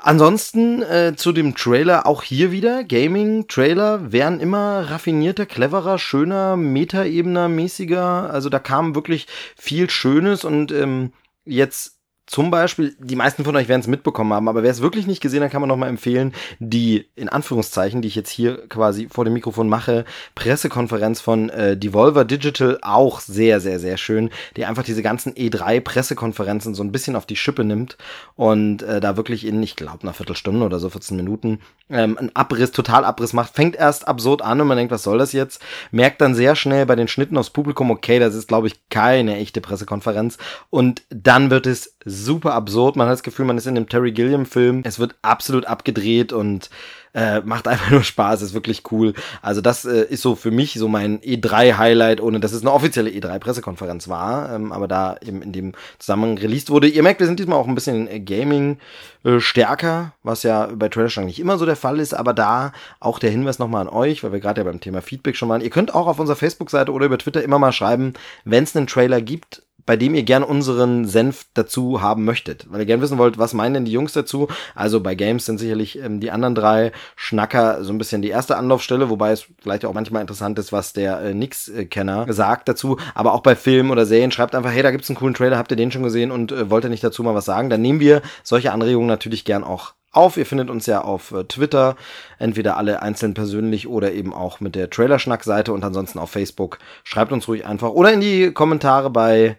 Ansonsten äh, zu dem Trailer auch hier wieder. Gaming-Trailer werden immer raffinierter, cleverer, schöner, Metaebener, mäßiger. Also da kam wirklich viel Schönes und ähm, jetzt zum Beispiel, die meisten von euch werden es mitbekommen haben, aber wer es wirklich nicht gesehen hat, kann man nochmal empfehlen, die, in Anführungszeichen, die ich jetzt hier quasi vor dem Mikrofon mache, Pressekonferenz von äh, Devolver Digital, auch sehr, sehr, sehr schön, die einfach diese ganzen E3-Pressekonferenzen so ein bisschen auf die Schippe nimmt und äh, da wirklich in, ich glaube, einer Viertelstunde oder so, 14 Minuten, ähm, einen Abriss, total Abriss macht, fängt erst absurd an und man denkt, was soll das jetzt? Merkt dann sehr schnell bei den Schnitten aufs Publikum, okay, das ist, glaube ich, keine echte Pressekonferenz und dann wird es super absurd. Man hat das Gefühl, man ist in dem Terry Gilliam-Film. Es wird absolut abgedreht und äh, macht einfach nur Spaß, ist wirklich cool. Also das äh, ist so für mich so mein E3-Highlight, ohne dass es eine offizielle E3-Pressekonferenz war, ähm, aber da eben in dem Zusammenhang released wurde. Ihr merkt, wir sind diesmal auch ein bisschen äh, Gaming äh, stärker, was ja bei Trailer nicht immer so der Fall ist, aber da auch der Hinweis nochmal an euch, weil wir gerade ja beim Thema Feedback schon waren. Ihr könnt auch auf unserer Facebook-Seite oder über Twitter immer mal schreiben, wenn es einen Trailer gibt, bei dem ihr gern unseren Senf dazu haben möchtet. Weil ihr gern wissen wollt, was meinen denn die Jungs dazu? Also bei Games sind sicherlich ähm, die anderen drei Schnacker so ein bisschen die erste Anlaufstelle, wobei es vielleicht auch manchmal interessant ist, was der äh, Nix-Kenner sagt dazu. Aber auch bei Filmen oder Serien schreibt einfach, hey, da gibt's einen coolen Trailer, habt ihr den schon gesehen und äh, wollt ihr nicht dazu mal was sagen? Dann nehmen wir solche Anregungen natürlich gern auch auf. Ihr findet uns ja auf äh, Twitter, entweder alle einzeln persönlich oder eben auch mit der Trailerschnack-Seite und ansonsten auf Facebook. Schreibt uns ruhig einfach oder in die Kommentare bei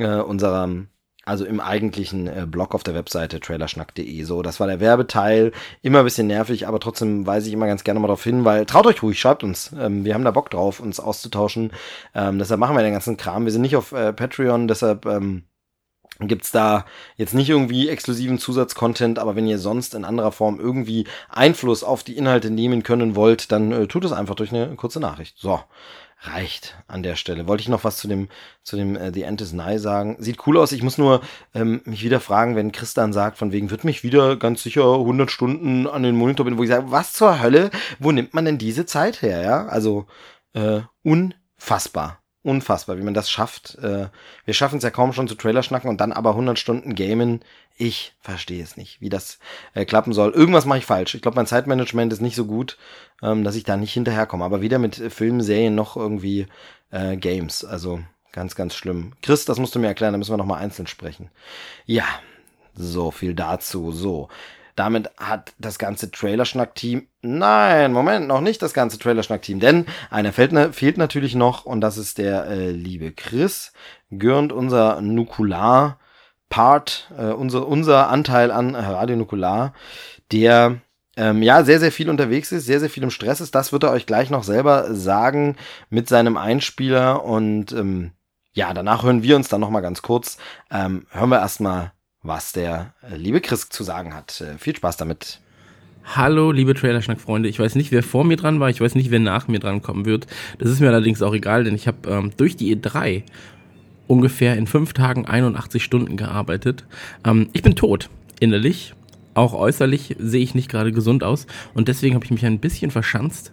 äh, unserem, also im eigentlichen äh, Blog auf der Webseite trailerschnack.de. So, das war der Werbeteil. Immer ein bisschen nervig, aber trotzdem weise ich immer ganz gerne mal darauf hin, weil traut euch ruhig, schreibt uns. Ähm, wir haben da Bock drauf, uns auszutauschen. Ähm, deshalb machen wir den ganzen Kram. Wir sind nicht auf äh, Patreon, deshalb ähm, gibt's da jetzt nicht irgendwie exklusiven Zusatzcontent, aber wenn ihr sonst in anderer Form irgendwie Einfluss auf die Inhalte nehmen können wollt, dann äh, tut es einfach durch eine kurze Nachricht. So, reicht an der Stelle. Wollte ich noch was zu dem zu dem äh, The End is Nigh sagen? Sieht cool aus. Ich muss nur ähm, mich wieder fragen, wenn Chris dann sagt, von wegen wird mich wieder ganz sicher 100 Stunden an den Monitor bin, wo ich sage, was zur Hölle? Wo nimmt man denn diese Zeit her? Ja, also äh, unfassbar unfassbar, wie man das schafft. Äh, wir schaffen es ja kaum schon zu Trailer schnacken und dann aber 100 Stunden gamen. Ich verstehe es nicht, wie das äh, klappen soll. Irgendwas mache ich falsch. Ich glaube, mein Zeitmanagement ist nicht so gut, ähm, dass ich da nicht hinterherkomme. Aber weder mit Filmen, Serien noch irgendwie äh, Games. Also ganz, ganz schlimm. Chris, das musst du mir erklären, da müssen wir nochmal einzeln sprechen. Ja, so viel dazu. So. Damit hat das ganze Trailerschnack-Team, nein, Moment, noch nicht das ganze Trailerschnack-Team, denn einer fehlt, ne, fehlt natürlich noch und das ist der äh, liebe Chris, gehörend unser Nukular-Part, äh, unser, unser Anteil an Radio Nukular, der ähm, ja, sehr, sehr viel unterwegs ist, sehr, sehr viel im Stress ist. Das wird er euch gleich noch selber sagen mit seinem Einspieler. Und ähm, ja, danach hören wir uns dann nochmal ganz kurz. Ähm, hören wir erstmal was der äh, liebe Chris zu sagen hat. Äh, viel Spaß damit. Hallo, liebe Trailerschnack-Freunde. Ich weiß nicht, wer vor mir dran war. Ich weiß nicht, wer nach mir dran kommen wird. Das ist mir allerdings auch egal, denn ich habe ähm, durch die E3 ungefähr in fünf Tagen 81 Stunden gearbeitet. Ähm, ich bin tot, innerlich. Auch äußerlich sehe ich nicht gerade gesund aus. Und deswegen habe ich mich ein bisschen verschanzt,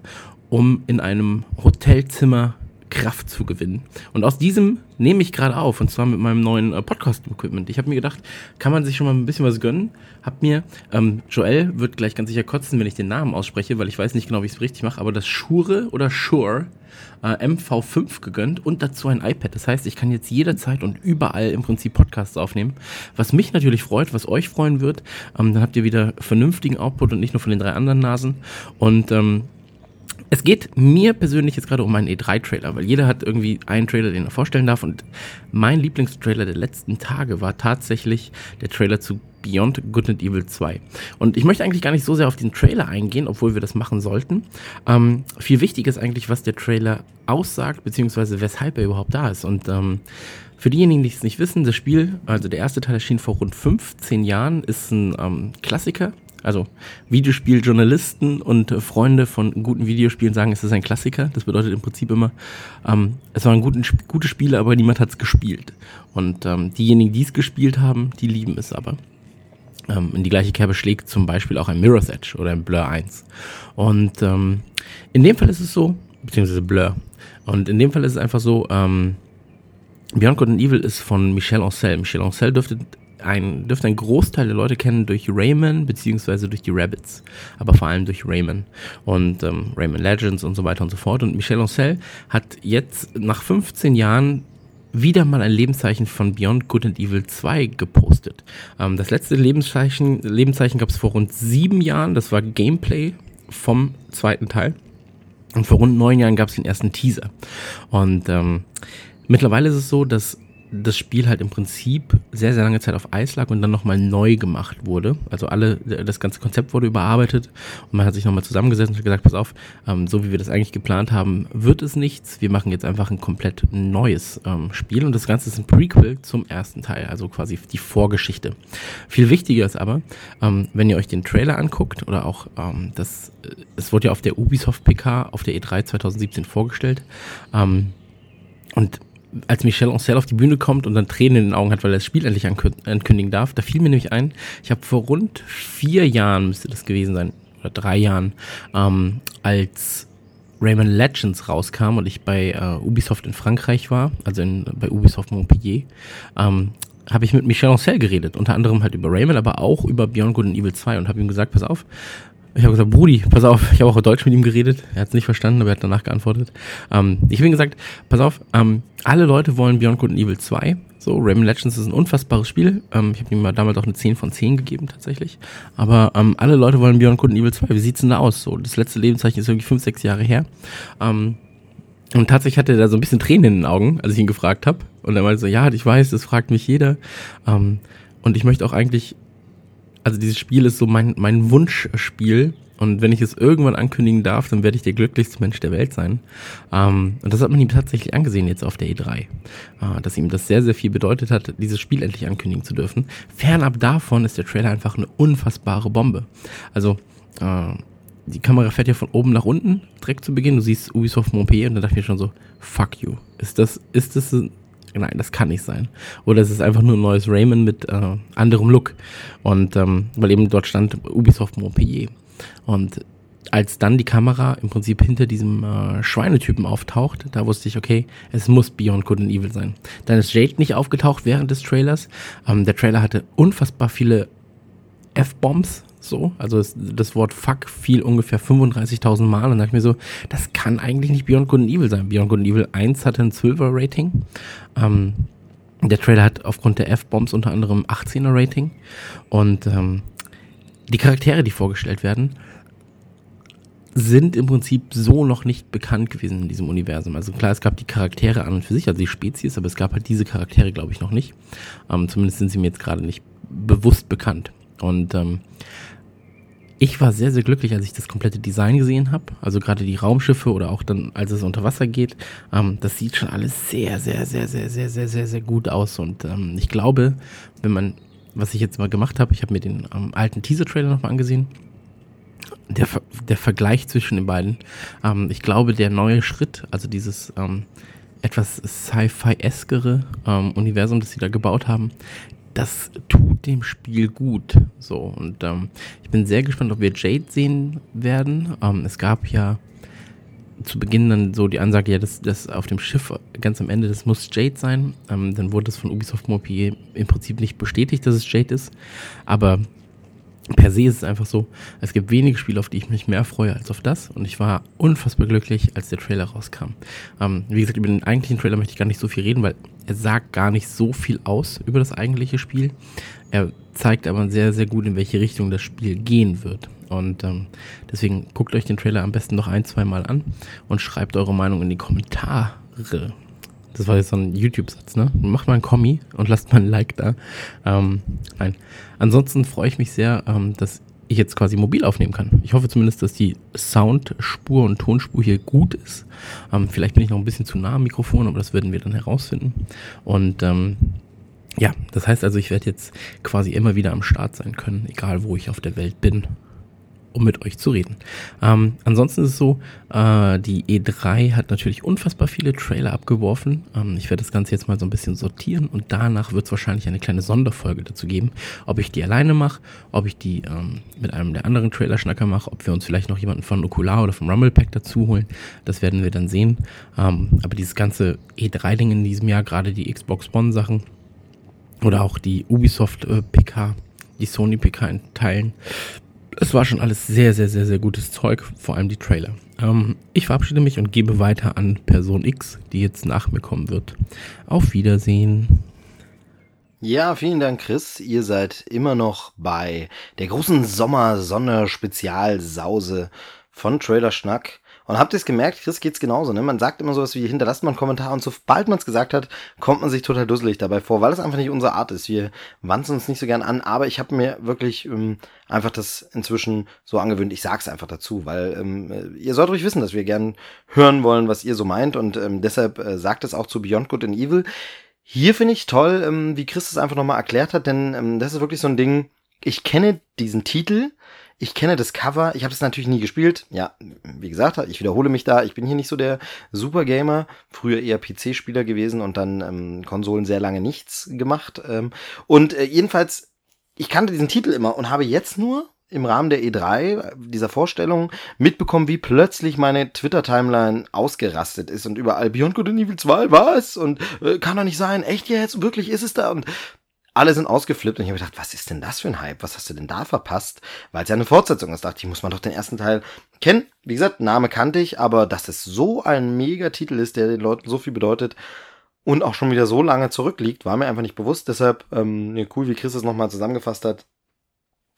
um in einem Hotelzimmer Kraft zu gewinnen. Und aus diesem nehme ich gerade auf, und zwar mit meinem neuen äh, Podcast-Equipment. Ich habe mir gedacht, kann man sich schon mal ein bisschen was gönnen? Hab mir, ähm, Joel wird gleich ganz sicher kotzen, wenn ich den Namen ausspreche, weil ich weiß nicht genau, wie ich es richtig mache, aber das Shure oder Shure äh, MV5 gegönnt und dazu ein iPad. Das heißt, ich kann jetzt jederzeit und überall im Prinzip Podcasts aufnehmen. Was mich natürlich freut, was euch freuen wird, ähm, dann habt ihr wieder vernünftigen Output und nicht nur von den drei anderen Nasen. Und ähm, es geht mir persönlich jetzt gerade um einen E3-Trailer, weil jeder hat irgendwie einen Trailer, den er vorstellen darf. Und mein Lieblingstrailer der letzten Tage war tatsächlich der Trailer zu Beyond Good and Evil 2. Und ich möchte eigentlich gar nicht so sehr auf den Trailer eingehen, obwohl wir das machen sollten. Ähm, viel wichtiger ist eigentlich, was der Trailer aussagt, beziehungsweise weshalb er überhaupt da ist. Und ähm, für diejenigen, die es nicht wissen, das Spiel, also der erste Teil erschien vor rund 15 Jahren, ist ein ähm, Klassiker also Videospieljournalisten und äh, Freunde von guten Videospielen sagen, es ist ein Klassiker. Das bedeutet im Prinzip immer, ähm, es waren guten, gute Spiele, aber niemand hat es gespielt. Und ähm, diejenigen, die es gespielt haben, die lieben es aber. Ähm, in die gleiche Kerbe schlägt zum Beispiel auch ein Mirror's Edge oder ein Blur 1. Und ähm, in dem Fall ist es so, beziehungsweise Blur. Und in dem Fall ist es einfach so, ähm, Beyond Good and Evil ist von Michel Ancel. Michel Ancel dürfte ein, dürfte ein Großteil der Leute kennen durch Rayman beziehungsweise durch die Rabbits, aber vor allem durch Rayman und ähm, Rayman Legends und so weiter und so fort. Und Michel Ancel hat jetzt nach 15 Jahren wieder mal ein Lebenszeichen von Beyond Good and Evil 2 gepostet. Ähm, das letzte Lebenszeichen, Lebenszeichen gab es vor rund sieben Jahren. Das war Gameplay vom zweiten Teil. Und vor rund neun Jahren gab es den ersten Teaser. Und ähm, mittlerweile ist es so, dass das Spiel halt im Prinzip sehr, sehr lange Zeit auf Eis lag und dann nochmal neu gemacht wurde. Also alle, das ganze Konzept wurde überarbeitet und man hat sich nochmal zusammengesetzt und gesagt, pass auf, ähm, so wie wir das eigentlich geplant haben, wird es nichts. Wir machen jetzt einfach ein komplett neues ähm, Spiel und das Ganze ist ein Prequel zum ersten Teil, also quasi die Vorgeschichte. Viel wichtiger ist aber, ähm, wenn ihr euch den Trailer anguckt oder auch ähm, das, äh, es wurde ja auf der Ubisoft PK auf der E3 2017 vorgestellt, ähm, und als Michel Ancel auf die Bühne kommt und dann Tränen in den Augen hat, weil er das Spiel endlich ankündigen darf, da fiel mir nämlich ein, ich habe vor rund vier Jahren, müsste das gewesen sein, oder drei Jahren, ähm, als Rayman Legends rauskam und ich bei äh, Ubisoft in Frankreich war, also in, bei Ubisoft Montpellier, ähm, habe ich mit Michel Ancel geredet, unter anderem halt über Rayman, aber auch über Beyond Good and Evil 2 und habe ihm gesagt, pass auf, ich habe gesagt, Brudi, pass auf, ich habe auch Deutsch mit ihm geredet. Er hat es nicht verstanden, aber er hat danach geantwortet. Ähm, ich habe ihm gesagt, pass auf, ähm, alle Leute wollen Beyond Good and Evil 2. So, Rayman Legends ist ein unfassbares Spiel. Ähm, ich habe ihm mal damals auch eine 10 von 10 gegeben, tatsächlich. Aber ähm, alle Leute wollen Beyond Good and Evil 2. Wie sieht's denn da aus? So, das letzte Lebenszeichen ist irgendwie 5, 6 Jahre her. Ähm, und tatsächlich hatte er da so ein bisschen Tränen in den Augen, als ich ihn gefragt habe. Und er meinte so, ja, ich weiß, das fragt mich jeder. Ähm, und ich möchte auch eigentlich also dieses Spiel ist so mein, mein Wunschspiel. Und wenn ich es irgendwann ankündigen darf, dann werde ich der glücklichste Mensch der Welt sein. Ähm, und das hat man ihm tatsächlich angesehen jetzt auf der E3. Äh, dass ihm das sehr, sehr viel bedeutet hat, dieses Spiel endlich ankündigen zu dürfen. Fernab davon ist der Trailer einfach eine unfassbare Bombe. Also, äh, die Kamera fährt ja von oben nach unten, direkt zu Beginn. Du siehst Ubisoft Montpellier und dann dachte ich mir schon so, fuck you. Ist das, ist das nein, das kann nicht sein. Oder es ist einfach nur ein neues Rayman mit äh, anderem Look. Und ähm, weil eben dort stand Ubisoft Montpellier. Und als dann die Kamera im Prinzip hinter diesem äh, Schweinetypen auftaucht, da wusste ich, okay, es muss Beyond Good and Evil sein. Dann ist Jade nicht aufgetaucht während des Trailers. Ähm, der Trailer hatte unfassbar viele F-Bombs, so. Also es, das Wort Fuck fiel ungefähr 35.000 Mal und da dachte ich mir so, das kann eigentlich nicht Beyond Good and Evil sein. Beyond Good and Evil 1 hatte ein Silver Rating. Ähm, der Trailer hat aufgrund der F-Bombs unter anderem 18er Rating und ähm, die Charaktere, die vorgestellt werden, sind im Prinzip so noch nicht bekannt gewesen in diesem Universum. Also klar, es gab die Charaktere an und für sich, also die Spezies, aber es gab halt diese Charaktere, glaube ich, noch nicht. Ähm, zumindest sind sie mir jetzt gerade nicht bewusst bekannt. Und ähm, ich war sehr, sehr glücklich, als ich das komplette Design gesehen habe. Also gerade die Raumschiffe oder auch dann, als es unter Wasser geht. Ähm, das sieht schon alles sehr, sehr, sehr, sehr, sehr, sehr, sehr, sehr gut aus. Und ähm, ich glaube, wenn man, was ich jetzt mal gemacht habe, ich habe mir den ähm, alten Teaser-Trailer nochmal angesehen. Der, der Vergleich zwischen den beiden. Ähm, ich glaube, der neue Schritt, also dieses ähm, etwas Sci-Fi-eskere ähm, Universum, das sie da gebaut haben, das tut dem Spiel gut. So, und ähm, ich bin sehr gespannt, ob wir Jade sehen werden. Ähm, es gab ja zu Beginn dann so die Ansage, ja, das, das auf dem Schiff ganz am Ende, das muss Jade sein. Ähm, dann wurde es von Ubisoft Montpellier im Prinzip nicht bestätigt, dass es Jade ist. Aber per se ist es einfach so, es gibt wenige Spiele, auf die ich mich mehr freue als auf das. Und ich war unfassbar glücklich, als der Trailer rauskam. Ähm, wie gesagt, über den eigentlichen Trailer möchte ich gar nicht so viel reden, weil er sagt gar nicht so viel aus über das eigentliche Spiel. Er zeigt aber sehr, sehr gut, in welche Richtung das Spiel gehen wird. Und ähm, deswegen guckt euch den Trailer am besten noch ein, zwei Mal an und schreibt eure Meinung in die Kommentare. Das war jetzt so ein YouTube-Satz, ne? Macht mal ein Kommi und lasst mal ein Like da. Ähm, nein. Ansonsten freue ich mich sehr, ähm, dass ich jetzt quasi mobil aufnehmen kann. Ich hoffe zumindest, dass die Soundspur und Tonspur hier gut ist. Ähm, vielleicht bin ich noch ein bisschen zu nah am Mikrofon, aber das werden wir dann herausfinden. Und ähm, ja, das heißt also, ich werde jetzt quasi immer wieder am Start sein können, egal wo ich auf der Welt bin um mit euch zu reden. Ähm, ansonsten ist es so, äh, die E3 hat natürlich unfassbar viele Trailer abgeworfen. Ähm, ich werde das Ganze jetzt mal so ein bisschen sortieren und danach wird es wahrscheinlich eine kleine Sonderfolge dazu geben, ob ich die alleine mache, ob ich die ähm, mit einem der anderen Trailer-Schnacker mache, ob wir uns vielleicht noch jemanden von Okular oder vom Rumble Pack dazu holen. Das werden wir dann sehen. Ähm, aber dieses ganze E3-Ding in diesem Jahr, gerade die Xbox One-Sachen oder auch die Ubisoft äh, PK, die Sony PK in Teilen, es war schon alles sehr, sehr, sehr, sehr gutes Zeug, vor allem die Trailer. Ähm, ich verabschiede mich und gebe weiter an Person X, die jetzt nach mir kommen wird. Auf Wiedersehen. Ja, vielen Dank, Chris. Ihr seid immer noch bei der großen Sommer-Sonner-Spezialsause von Trailer Schnack. Und habt ihr es gemerkt, Chris geht's genauso, ne? Man sagt immer sowas wie, hinterlasst mal einen Kommentar und sobald man es gesagt hat, kommt man sich total dusselig dabei vor, weil es einfach nicht unsere Art ist. Wir wanzen uns nicht so gern an, aber ich habe mir wirklich ähm, einfach das inzwischen so angewöhnt. Ich sag's einfach dazu, weil ähm, ihr sollt ruhig wissen, dass wir gern hören wollen, was ihr so meint und ähm, deshalb äh, sagt es auch zu Beyond Good and Evil. Hier finde ich toll, ähm, wie Chris es einfach nochmal erklärt hat, denn ähm, das ist wirklich so ein Ding, ich kenne diesen Titel, ich kenne das Cover, ich habe es natürlich nie gespielt. Ja, wie gesagt, ich wiederhole mich da. Ich bin hier nicht so der Supergamer, früher eher PC-Spieler gewesen und dann ähm, Konsolen sehr lange nichts gemacht. Ähm, und äh, jedenfalls, ich kannte diesen Titel immer und habe jetzt nur im Rahmen der E3, dieser Vorstellung, mitbekommen, wie plötzlich meine Twitter-Timeline ausgerastet ist und überall Beyond Good and Evil 2, was? Und äh, kann doch nicht sein, echt jetzt? Wirklich ist es da? Und alle sind ausgeflippt und ich habe gedacht, was ist denn das für ein Hype? Was hast du denn da verpasst? Weil es ja eine Fortsetzung ist. Dachte ich, muss man doch den ersten Teil kennen. Wie gesagt, Name kannte ich, aber dass es so ein Megatitel ist, der den Leuten so viel bedeutet und auch schon wieder so lange zurückliegt, war mir einfach nicht bewusst. Deshalb, ähm, cool, wie Chris es nochmal zusammengefasst hat.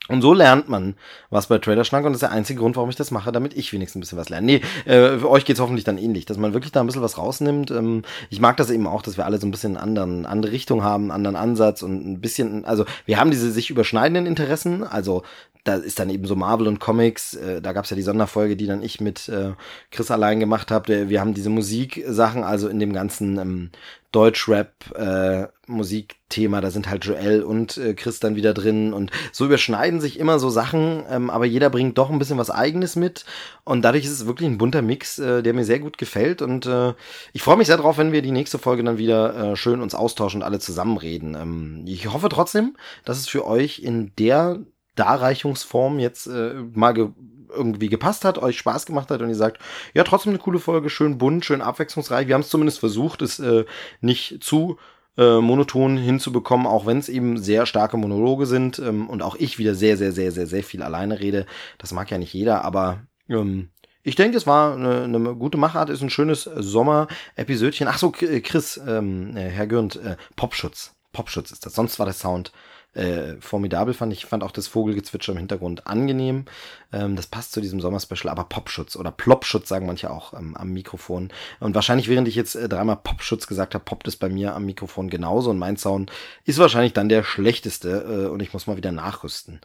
Und so lernt man was bei Trailerschnack und das ist der einzige Grund, warum ich das mache, damit ich wenigstens ein bisschen was lerne. Nee, äh, für euch geht's hoffentlich dann ähnlich, dass man wirklich da ein bisschen was rausnimmt. Ähm, ich mag das eben auch, dass wir alle so ein bisschen anderen, andere Richtung haben, einen anderen Ansatz und ein bisschen, also wir haben diese sich überschneidenden Interessen, also da ist dann eben so Marvel und Comics, äh, da gab's ja die Sonderfolge, die dann ich mit äh, Chris allein gemacht habe. Wir haben diese Musiksachen, also in dem ganzen ähm, Deutschrap äh, da sind halt Joel und äh, Chris dann wieder drin und so überschneiden sich immer so Sachen, ähm, aber jeder bringt doch ein bisschen was eigenes mit und dadurch ist es wirklich ein bunter Mix, äh, der mir sehr gut gefällt und äh, ich freue mich sehr drauf, wenn wir die nächste Folge dann wieder äh, schön uns austauschen und alle zusammenreden. Ähm, ich hoffe trotzdem, dass es für euch in der Darreichungsform jetzt äh, mal ge irgendwie gepasst hat, euch Spaß gemacht hat und ihr sagt, ja, trotzdem eine coole Folge, schön bunt, schön abwechslungsreich. Wir haben es zumindest versucht, es äh, nicht zu äh, monoton hinzubekommen, auch wenn es eben sehr starke Monologe sind ähm, und auch ich wieder sehr, sehr, sehr, sehr, sehr viel alleine rede. Das mag ja nicht jeder, aber ähm, ich denke, es war eine, eine gute Machart, ist ein schönes Sommer-Episödchen. Ach so, Chris, ähm, äh, Herr Gürnt, äh, Popschutz. Popschutz ist das. Sonst war der Sound äh, formidabel fand. Ich fand auch das Vogelgezwitscher im Hintergrund angenehm. Ähm, das passt zu diesem Sommerspecial, aber Popschutz oder Plopschutz sagen manche auch ähm, am Mikrofon. Und wahrscheinlich, während ich jetzt äh, dreimal Popschutz gesagt habe, poppt es bei mir am Mikrofon genauso. Und mein Sound ist wahrscheinlich dann der schlechteste äh, und ich muss mal wieder nachrüsten.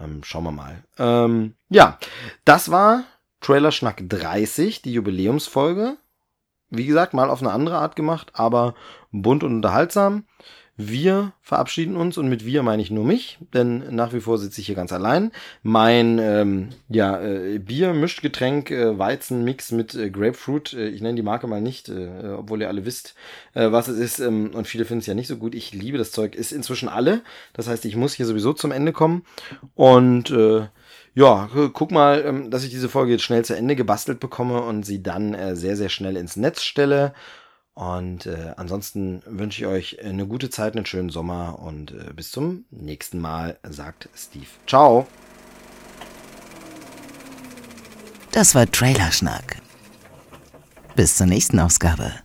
Ähm, schauen wir mal. Ähm, ja, das war Trailer Schnack 30, die Jubiläumsfolge. Wie gesagt, mal auf eine andere Art gemacht, aber bunt und unterhaltsam. Wir verabschieden uns und mit wir meine ich nur mich, denn nach wie vor sitze ich hier ganz allein. Mein ähm, ja, äh, Bier-Mischgetränk äh, Weizen-Mix mit äh, Grapefruit, äh, ich nenne die Marke mal nicht, äh, obwohl ihr alle wisst, äh, was es ist ähm, und viele finden es ja nicht so gut. Ich liebe das Zeug, ist inzwischen alle. Das heißt, ich muss hier sowieso zum Ende kommen und äh, ja, guck mal, ähm, dass ich diese Folge jetzt schnell zu Ende gebastelt bekomme und sie dann äh, sehr, sehr schnell ins Netz stelle. Und äh, ansonsten wünsche ich euch eine gute Zeit, einen schönen Sommer und äh, bis zum nächsten Mal, sagt Steve. Ciao. Das war Trailerschnack. Bis zur nächsten Ausgabe.